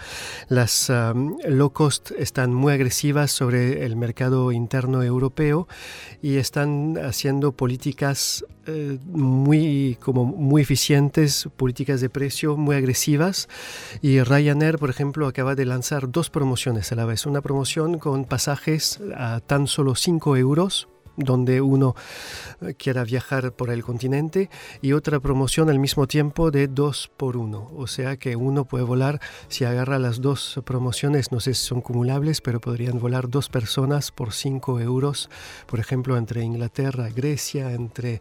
Las um, low cost están muy agresivas sobre el mercado interno europeo y están haciendo políticas eh, muy, como muy eficientes, políticas de precio muy agresivas. Y Ryanair, por ejemplo, acaba de lanzar dos promociones a la vez. Una promoción con pasajes a tan solo 5 euros donde uno eh, quiera viajar por el continente y otra promoción al mismo tiempo de dos por uno. O sea que uno puede volar, si agarra las dos promociones, no sé si son cumulables, pero podrían volar dos personas por cinco euros, por ejemplo, entre Inglaterra, Grecia, entre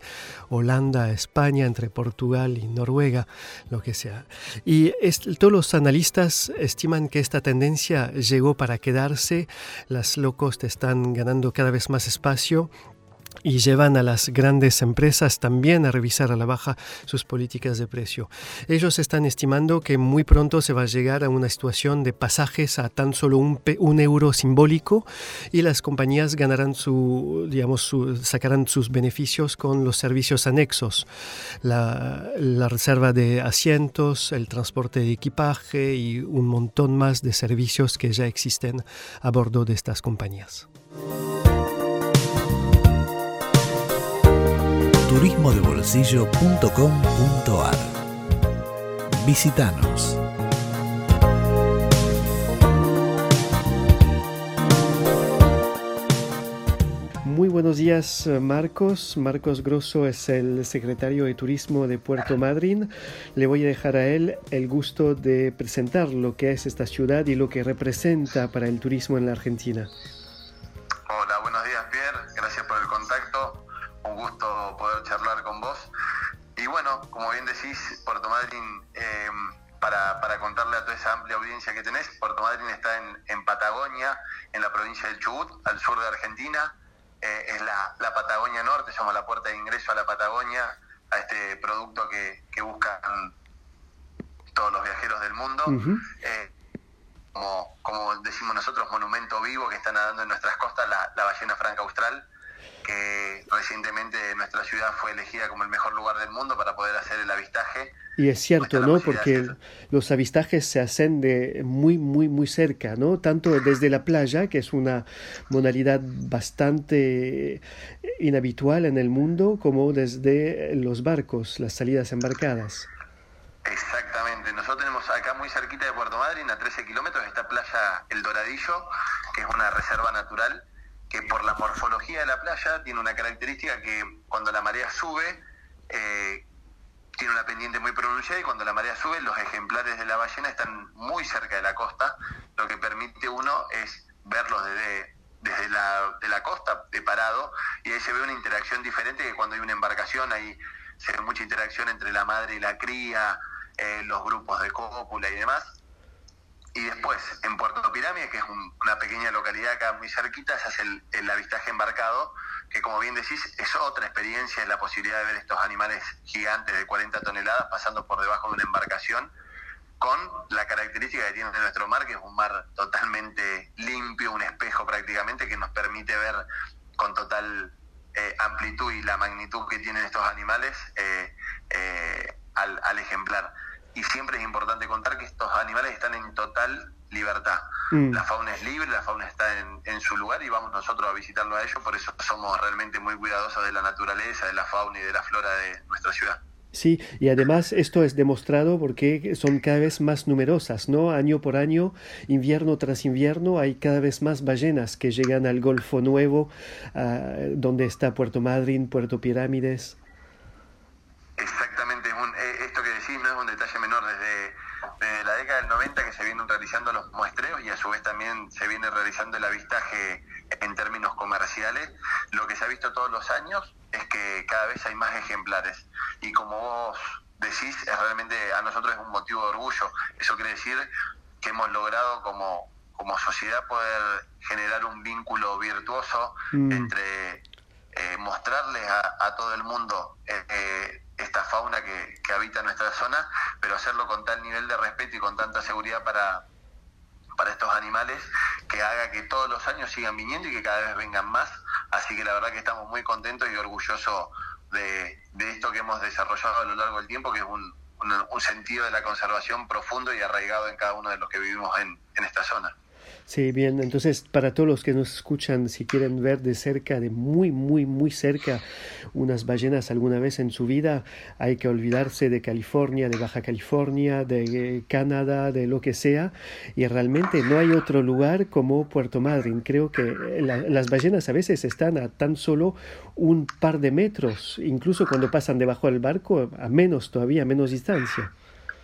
Holanda, España, entre Portugal y Noruega, lo que sea. Y todos los analistas estiman que esta tendencia llegó para quedarse, las low cost están ganando cada vez más espacio y llevan a las grandes empresas también a revisar a la baja sus políticas de precio. Ellos están estimando que muy pronto se va a llegar a una situación de pasajes a tan solo un, euro simbólico y las compañías ganarán su, digamos, sacarán sus beneficios con los servicios anexos, la reserva de asientos, el transporte de equipaje y un montón más de servicios que ya existen a bordo de estas compañías. turismodebolsillo.com.ar. Visítanos. Muy buenos días, Marcos. Marcos Grosso es el secretario de Turismo de Puerto Madryn. Le voy a dejar a él el gusto de presentar lo que es esta ciudad y lo que representa para el turismo en la Argentina. Que tenés, Puerto Madryn está en, en Patagonia, en la provincia del Chubut, al sur de Argentina. Eh, es la, la, Patagonia Norte, llama la puerta de ingreso a la Patagonia, a este producto que, que buscan todos los viajeros del mundo. eh, como, como decimos nosotros, monumento vivo que está nadando en nuestras costas, la, la ballena franca austral que recientemente nuestra ciudad fue elegida como el mejor lugar del mundo para poder hacer el avistaje. Y es cierto, ¿no? Porque los avistajes se hacen de muy, muy, muy cerca, ¿no? Tanto desde la playa, que es una modalidad bastante inhabitual en el mundo, como desde los barcos, las salidas embarcadas. Exactamente. Nosotros tenemos acá muy cerquita de Puerto Madryn, a 13 kilómetros, esta playa El Doradillo, que es una reserva natural que por la morfología de la playa tiene una característica que cuando la marea sube, eh, tiene una pendiente muy pronunciada y cuando la marea sube los ejemplares de la ballena están muy cerca de la costa, lo que permite uno es verlos desde, desde la, de la costa, de parado, y ahí se ve una interacción diferente que cuando hay una embarcación, ahí se ve mucha interacción entre la madre y la cría, eh, los grupos de cópula y demás. Y después, en Puerto Pirámide, que es un, una pequeña localidad acá muy cerquita, se hace el, el, avistaje embarcado, que como bien decís, es otra experiencia, es la posibilidad de ver estos animales gigantes de 40 toneladas pasando por debajo de una embarcación, con la característica que tiene nuestro mar, que es un mar totalmente limpio, un espejo prácticamente, que nos permite ver con total eh, amplitud y la magnitud que tienen estos animales eh, eh, al, al ejemplar y siempre es importante contar que estos animales están en total libertad. Mm. La fauna es libre, la fauna está en, en, su lugar y vamos nosotros a visitarlo a ellos, por eso somos realmente muy cuidadosos de la naturaleza, de la fauna y de la flora de nuestra ciudad. Sí, y además esto es demostrado porque son cada vez más numerosas, ¿no? Año por año, invierno tras invierno, hay cada vez más ballenas que llegan al Golfo Nuevo, ah, donde está Puerto Madryn, Puerto Pirámides. Exactamente, eh, esto que decís no es un detalle menor, desde, la década del 90 que se vienen realizando los muestreos y a su vez también se viene realizando el avistaje en términos comerciales, lo que se ha visto todos los años es que cada vez hay más ejemplares. Y como vos decís, es realmente a nosotros es un motivo de orgullo. Eso quiere decir que hemos logrado como, como sociedad poder generar un vínculo virtuoso mm. entre eh, mostrarles a, todo el mundo eh, eh, esta fauna que, que habita nuestra zona, pero hacerlo con tal nivel de respeto y con tanta seguridad para, para estos animales que haga que todos los años sigan viniendo y que cada vez vengan más. Así que la verdad que estamos muy contentos y orgullosos de, esto que hemos desarrollado a lo largo del tiempo, que es un, sentido de la conservación profundo y arraigado en cada uno de los que vivimos en esta zona. Sí, bien, entonces para todos los que nos escuchan, si quieren ver de cerca, de muy, muy, muy cerca, unas ballenas alguna vez en su vida, hay que olvidarse de California, de Baja California, de eh, Canadá, de lo que sea, y realmente no hay otro lugar como Puerto Madryn. Creo que eh, las ballenas a veces están a tan solo un par de metros, incluso cuando pasan debajo del barco, a menos todavía, a menos distancia.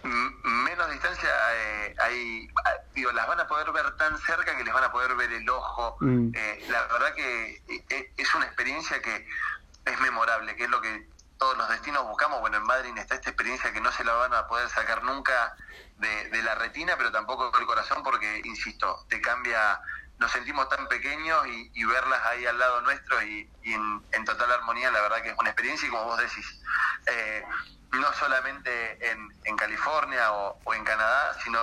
Menos distancia, eh, hay digo, las van a poder ver tan cerca que les van a poder ver el ojo. Mm. Eh, la verdad que eh, eh, es una experiencia que es memorable, que es lo que todos los destinos buscamos. Bueno, en Madrid está esta experiencia que no se la van a poder sacar nunca de, la retina, pero tampoco del corazón, porque, insisto, te cambia, nos sentimos tan pequeños y, verlas ahí al lado nuestro y, en, total armonía, la verdad que es una experiencia y como vos decís, no solamente en, en California o, en Canadá, sino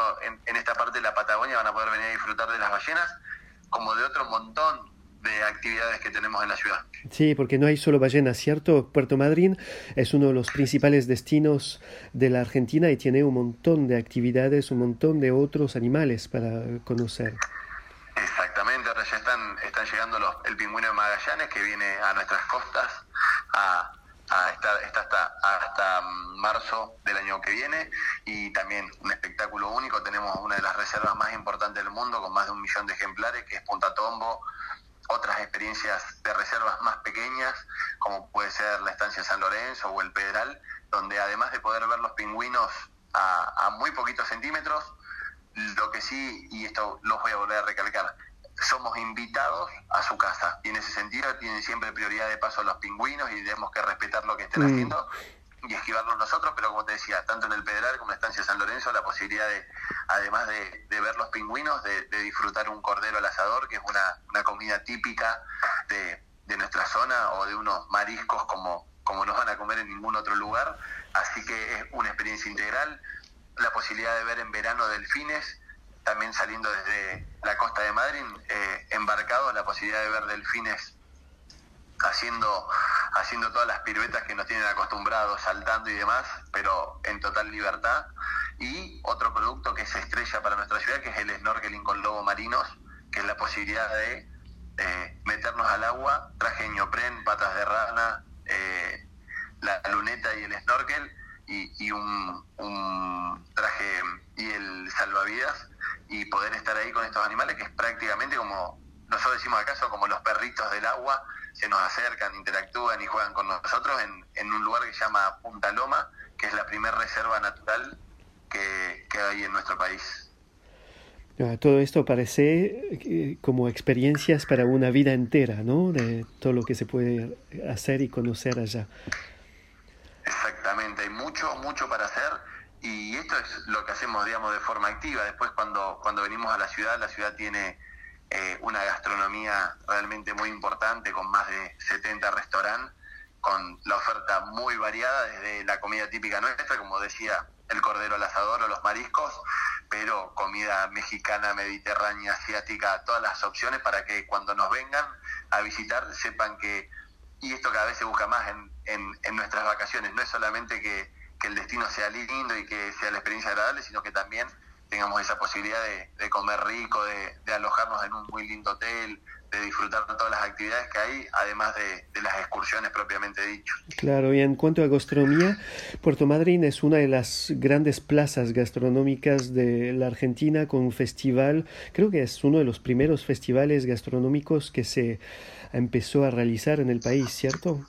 en, esta parte de la Patagonia van a poder venir a disfrutar de las ballenas, como de otro montón de actividades que tenemos en la ciudad. Sí, porque no hay solo ballenas, ¿cierto? Puerto Madryn es uno de los principales destinos de la Argentina y tiene un montón de actividades, un montón de otros animales para conocer. Ya están, llegando los, el pingüino de Magallanes que viene a nuestras costas hasta, hasta marzo del año que viene y también un espectáculo único. Tenemos una de las reservas más importantes del mundo con más de un millón de ejemplares, que es Punta Tombo. Otras experiencias de reservas más pequeñas, como puede ser la estancia San Lorenzo o el Pedral, donde además de poder ver los pingüinos a, a muy poquitos centímetros, lo que sí, y esto los voy a volver a recalcar, somos invitados a su casa y en ese sentido tienen siempre prioridad de paso los pingüinos y tenemos que respetar lo que estén mm. haciendo y esquivarlos nosotros, pero como te decía, tanto en el Pedral como en la estancia San Lorenzo, la posibilidad de, además de, ver los pingüinos, de, disfrutar un cordero al asador, que es una, comida típica de, nuestra zona, o de unos mariscos como, como no van a comer en ningún otro lugar. Así que es una experiencia integral. La posibilidad de ver en verano delfines, también saliendo desde la costa de Madrid, eh, embarcados, la posibilidad de ver delfines haciendo, haciendo todas las piruetas que nos tienen acostumbrados, saltando y demás, pero en total libertad. Y otro producto que es estrella para nuestra ciudad, que es el snorkeling con lobos marinos, que es la posibilidad de eh, meternos al agua, traje ñopren, patas de rana, eh, la luneta y el snorkel, y, y un, traje y el salvavidas y poder estar ahí con estos animales que es prácticamente como nosotros decimos acaso como los perritos del agua se nos acercan, interactúan y juegan con nosotros en, en un lugar que se llama Punta Loma, que es la primera reserva natural que, que hay en nuestro país. Todo esto parece eh, como experiencias para una vida entera, ¿no? De todo lo que se puede hacer y conocer allá. Exactamente, hay mucho, mucho para hacer y esto es lo que hacemos, digamos, de forma activa. Después cuando, cuando venimos a la ciudad, la ciudad tiene eh, una gastronomía realmente muy importante, con más de 70 restaurantes, con la oferta muy variada, desde la comida típica nuestra, como decía, el cordero al asador o los mariscos, pero comida mexicana, mediterránea, asiática, todas las opciones para que cuando nos vengan a visitar sepan que, y esto cada vez se busca más en, en, nuestras vacaciones, no es solamente que que el destino sea lindo y que sea la experiencia agradable, sino que también tengamos esa posibilidad de, comer rico, de, alojarnos en un muy lindo hotel, de disfrutar de todas las actividades que hay, además de, las excursiones propiamente dicho. Claro, y en cuanto a gastronomía, Puerto Madryn es una de las grandes plazas gastronómicas de la Argentina con un festival, creo que es uno de los primeros festivales gastronómicos que se empezó a realizar en el país, ¿cierto?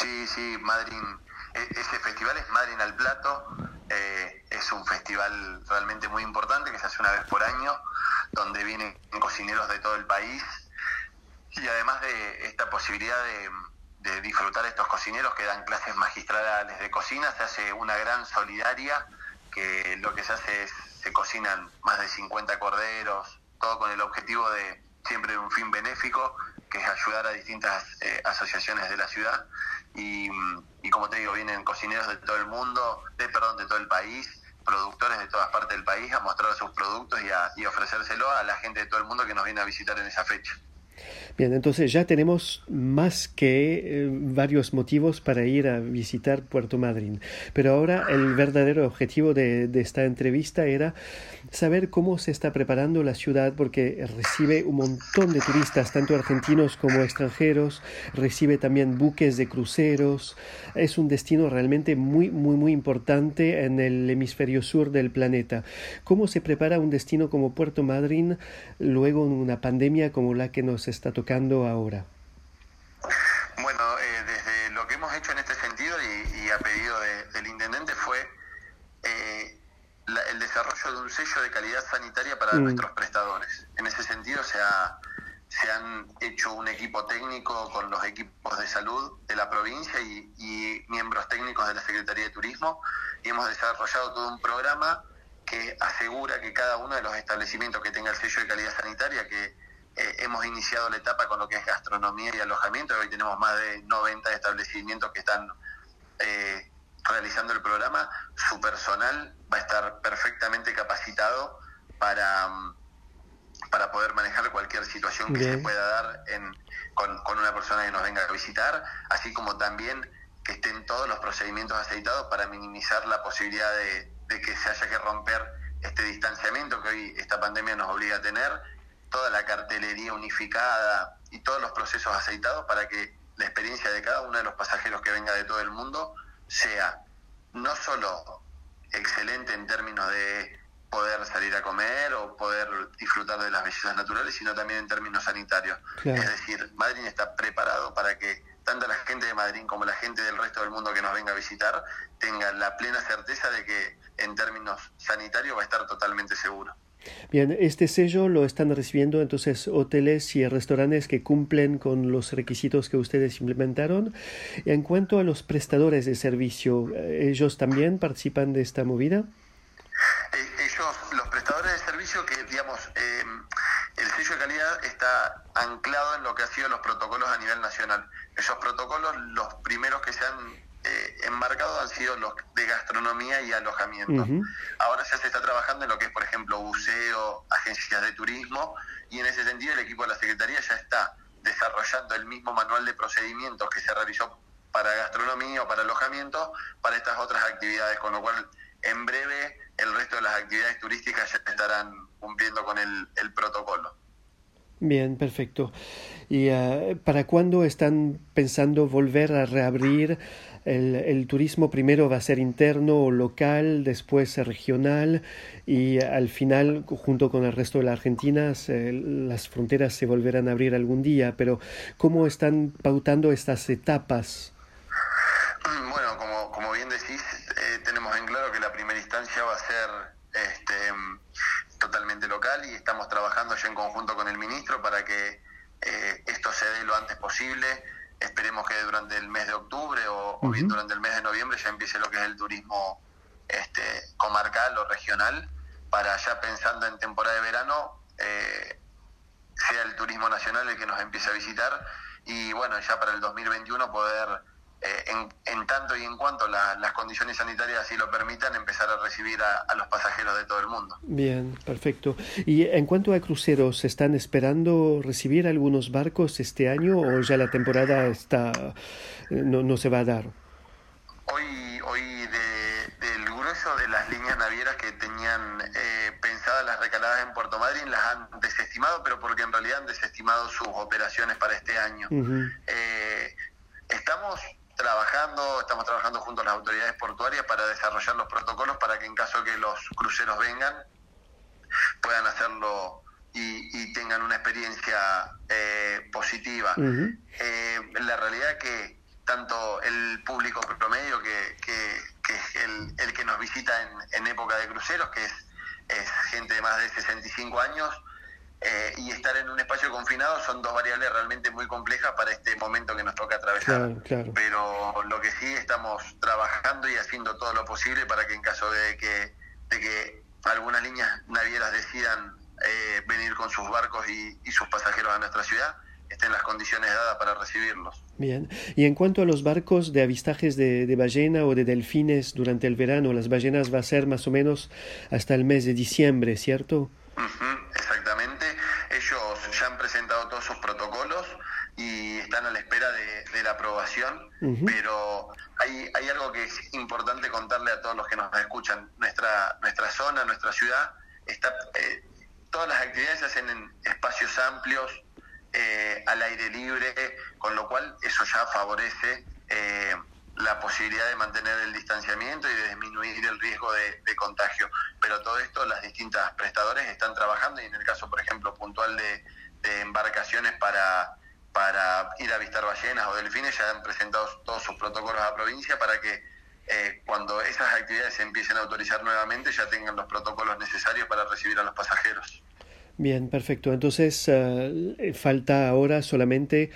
Sí, sí, Madryn, e, ese festival es Madryn al Plato, eh, es un festival realmente muy importante que se hace una vez por año, donde vienen cocineros de todo el país y además de esta posibilidad de, de disfrutar estos cocineros que dan clases magistrales de cocina, se hace una gran solidaria que lo que se hace es, se cocinan más de 50 corderos, todo con el objetivo de siempre un fin benéfico, que es ayudar a distintas eh, asociaciones de la ciudad. Y, como te digo, vienen cocineros de todo el mundo, de perdón, de todo el país, productores de todas partes del país a mostrar sus productos y, a, y ofrecérselo a la gente de todo el mundo que nos viene a visitar en esa fecha. Bien, entonces ya tenemos más que eh, varios motivos para ir a visitar Puerto Madryn. Pero ahora el verdadero objetivo de, de, esta entrevista era saber cómo se está preparando la ciudad porque recibe un montón de turistas, tanto argentinos como extranjeros, recibe también buques de cruceros. Es un destino realmente muy, muy, muy importante en el hemisferio sur del planeta. ¿Cómo se prepara un destino como Puerto Madryn luego en una pandemia como la que nos está tocando ahora? Bueno, eh, desde lo que hemos hecho en este sentido y, a pedido del intendente fue eh, el desarrollo de un sello de calidad sanitaria para mm. nuestros prestadores. En ese sentido se, ha, se han hecho un equipo técnico con los equipos de salud de la provincia y, y miembros técnicos de la Secretaría de Turismo y hemos desarrollado todo un programa que asegura que cada uno de los establecimientos que tenga el sello de calidad sanitaria, que eh, hemos iniciado la etapa con lo que es gastronomía y alojamiento. Hoy tenemos más de 90 establecimientos que están eh, realizando el programa. Su personal va a estar perfectamente capacitado para, para poder manejar cualquier situación que se pueda dar en, con, con una persona que nos venga a visitar, así como también que estén todos los procedimientos aceitados para minimizar la posibilidad de, de que se haya que romper este distanciamiento que hoy esta pandemia nos obliga a tener toda la cartelería unificada y todos los procesos aceitados para que la experiencia de cada uno de los pasajeros que venga de todo el mundo sea no solo excelente en términos de poder salir a comer o poder disfrutar de las bellezas naturales, sino también en términos sanitarios. Es decir, Madrid está preparado para que tanto la gente de Madrid como la gente del resto del mundo que nos venga a visitar tenga la plena certeza de que en términos sanitarios va a estar totalmente seguro. Bien, este sello lo están recibiendo entonces hoteles y restaurantes que cumplen con los requisitos que ustedes implementaron. En cuanto a los prestadores de servicio, ¿ellos también participan de esta movida? Eh, ellos, los prestadores de servicio que, digamos, eh, el sello de calidad está anclado en lo que han sido los protocolos a nivel nacional. Esos protocolos, los primeros que se han eh, enmarcados han sido los de gastronomía y alojamiento. Ahora ya se está trabajando en lo que es, por ejemplo, buceo, agencias de turismo, y en ese sentido el equipo de la Secretaría ya está desarrollando el mismo manual de procedimientos que se realizó para gastronomía o para alojamiento para estas otras actividades, con lo cual en breve el resto de las actividades turísticas ya estarán cumpliendo con el, protocolo. Bien, perfecto. ¿Y uh, para cuándo están pensando volver a reabrir el, turismo primero va a ser interno o local, después regional y al final, junto con el resto de la Argentina, las fronteras se volverán a abrir algún día. Pero ¿cómo están pautando estas etapas? Mm, bueno, como, como bien decís, eh, tenemos en claro que la primera instancia va a ser este, totalmente local y estamos trabajando ya en conjunto con el ministro para que eh, esto se dé lo antes posible esperemos que durante el mes de octubre o, bien durante el mes de noviembre ya empiece lo que es el turismo este, comarcal o regional, para ya pensando en temporada de verano, eh, sea el turismo nacional el que nos empiece a visitar y bueno, ya para el 2021 poder eh, en, tanto y en cuanto las condiciones sanitarias así lo permitan, empezar a recibir a, los pasajeros de todo el mundo. Bien, perfecto. Y en cuanto a cruceros, ¿están esperando recibir algunos barcos este año o ya la temporada está no, no se va a dar? Hoy, hoy del grueso de las líneas navieras que tenían... Eh, Madryn las han desestimado, pero porque en realidad han desestimado sus operaciones para este año. Eh, estamos trabajando, estamos trabajando junto a las autoridades portuarias para desarrollar los protocolos para que en caso que los cruceros vengan puedan hacerlo y, tengan una experiencia eh, positiva. Eh, la realidad que tanto el público promedio que, que, es el, el, que nos visita en, época de cruceros, que es, es gente de más de 65 años, eh, y estar en un espacio confinado son dos variables realmente muy complejas para este momento que nos toca atravesar. Pero lo que sí estamos trabajando y haciendo todo lo posible para que en caso de que, de que algunas líneas navieras decidan eh, venir con sus barcos y, sus pasajeros a nuestra ciudad, estén las condiciones dadas para recibirlos. Bien, y en cuanto a los barcos de avistajes de, ballena o de delfines durante el verano, las ballenas va a ser más o menos hasta el mes de diciembre, ¿cierto? exactamente, ellos ya han presentado todos sus protocolos y están a la espera de, la pero hay, hay algo que es importante contarle a todos los que nos escuchan. Nuestra, nuestra zona, nuestra ciudad, está, eh, todas las actividades se hacen en espacios amplios, eh, al aire libre, con lo cual eso ya favorece eh, la posibilidad de mantener el distanciamiento y de disminuir el riesgo de, contagio. Pero todo esto las distintas prestadores están trabajando y en el caso, por ejemplo, puntual de, embarcaciones para, para ir a visitar ballenas o delfines, ya han presentado todos sus protocolos a la provincia para que eh, cuando esas actividades se empiecen a autorizar nuevamente ya tengan los protocolos necesarios para recibir a los pasajeros. Bien, perfecto. Entonces, eh, falta ahora solamente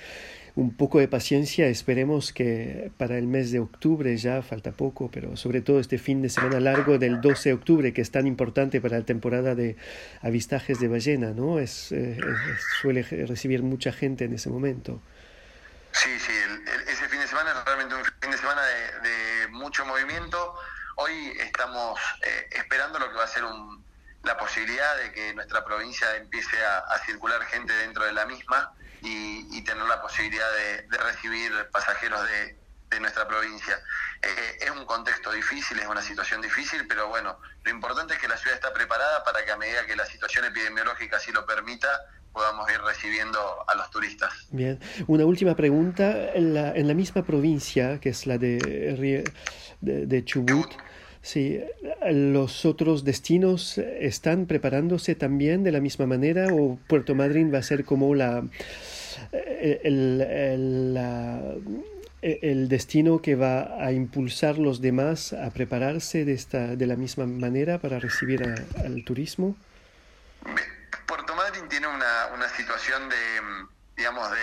un poco de paciencia. Esperemos que para el mes de octubre ya falta poco, pero sobre todo este fin de semana largo del 12 de octubre, que es tan importante para la temporada de avistajes de ballena, ¿no? Es, eh, suele recibir mucha gente en ese momento. Sí, sí, ese fin de semana es realmente un fin de semana de, mucho movimiento. Hoy estamos eh, esperando lo que va a ser la posibilidad de que nuestra provincia empiece a circular gente dentro de la misma y, tener la posibilidad de, recibir pasajeros de, nuestra provincia. Eh, es un contexto difícil, es una situación difícil, pero bueno, lo importante es que la ciudad está preparada para que a medida que la situación epidemiológica así lo permita, podamos ir recibiendo a los turistas. Bien, una última pregunta. En la, en la misma provincia, que es la de, de, Chubut, Sí, ¿los otros destinos están preparándose también de la misma manera o Puerto Madryn va a ser como la, el, el, destino que va a impulsar los demás a prepararse de, esta, de la misma manera para recibir al turismo? Puerto Madryn tiene una, una situación de, digamos, de,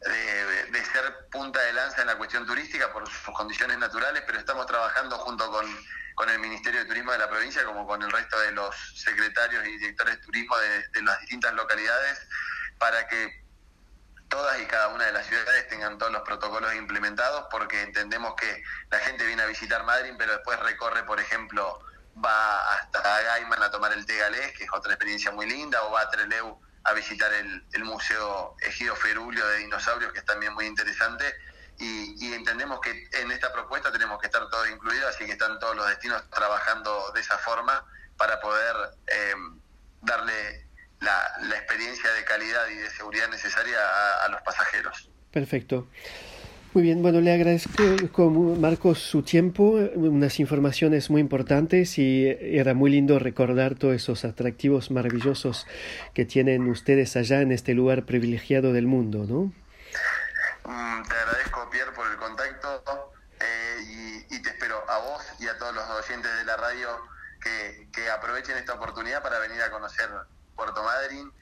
de, ser punta de lanza en la cuestión turística por sus condiciones naturales, pero estamos trabajando junto con, con el Ministerio de Turismo de la provincia, como con el resto de los secretarios y directores de turismo de, las distintas localidades, para que todas y cada una de las ciudades tengan todos los protocolos implementados porque entendemos que la gente viene a visitar Madrid, pero después recorre, por ejemplo, va hasta Gaiman a tomar el té galés, que es otra experiencia muy linda, o va a Treleu a visitar el, Museo Ejido Ferulio de Dinosaurios, que es también muy interesante. Y, entendemos que en esta propuesta tenemos que estar todos incluidos, así que están todos los destinos trabajando de esa forma para poder eh, darle la, experiencia de calidad y de seguridad necesaria a, los pasajeros. Perfecto. Muy bien, bueno, le agradezco, Marcos, su tiempo, unas informaciones muy importantes y era muy lindo recordar todos esos atractivos maravillosos que tienen ustedes allá en este lugar privilegiado del mundo, ¿no? Mm, te agradezco, Pierre, por el contacto eh, y, te espero a vos y a todos los oyentes de la radio que, que aprovechen esta oportunidad para venir a conocer Puerto Madryn,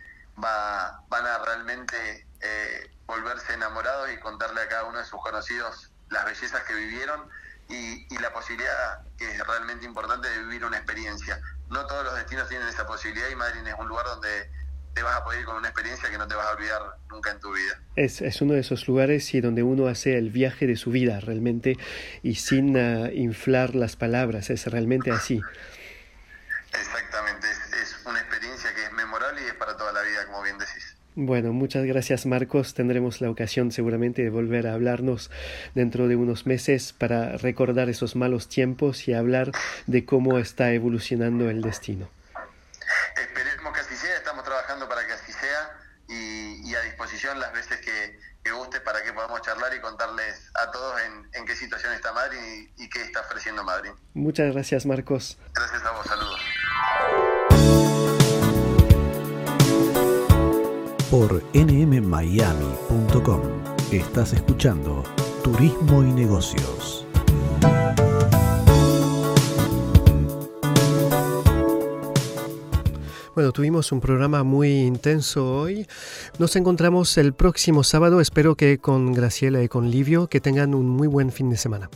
va, van a realmente eh, volverse enamorados y contarle a cada uno de sus conocidos las bellezas que vivieron y, la posibilidad, que es realmente importante, de vivir una experiencia. No todos los destinos tienen esa posibilidad y Madryn es un lugar donde te vas a poder ir con una experiencia que no te vas a olvidar nunca en tu vida. Es, es uno de esos lugares y donde uno hace el viaje de su vida realmente y sin ah, inflar las palabras, es realmente así. Exactamente, Bueno, muchas gracias Marcos. Tendremos la ocasión seguramente de volver a hablarnos dentro de unos meses para recordar esos malos tiempos y hablar de cómo está evolucionando el destino. Esperemos que así sea, estamos trabajando para que así sea y, a disposición las veces que, guste para que podamos charlar y contarles a todos en, qué situación está Madrid y, y qué está ofreciendo Madrid. Muchas gracias Marcos. Gracias a vos. Por nmmiami.com estás escuchando Turismo y Negocios. Bueno, tuvimos un programa muy intenso hoy. Nos encontramos el próximo sábado. Espero que con Graciela y con Livio que tengan un muy buen fin de semana.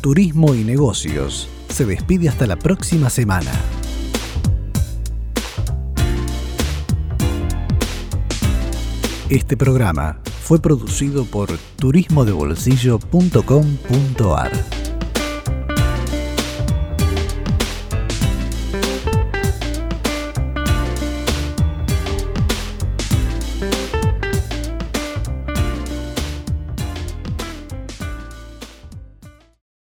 Turismo y Negocios se despide hasta la próxima semana. Este programa fue producido por turismodebolsillo.com.ar.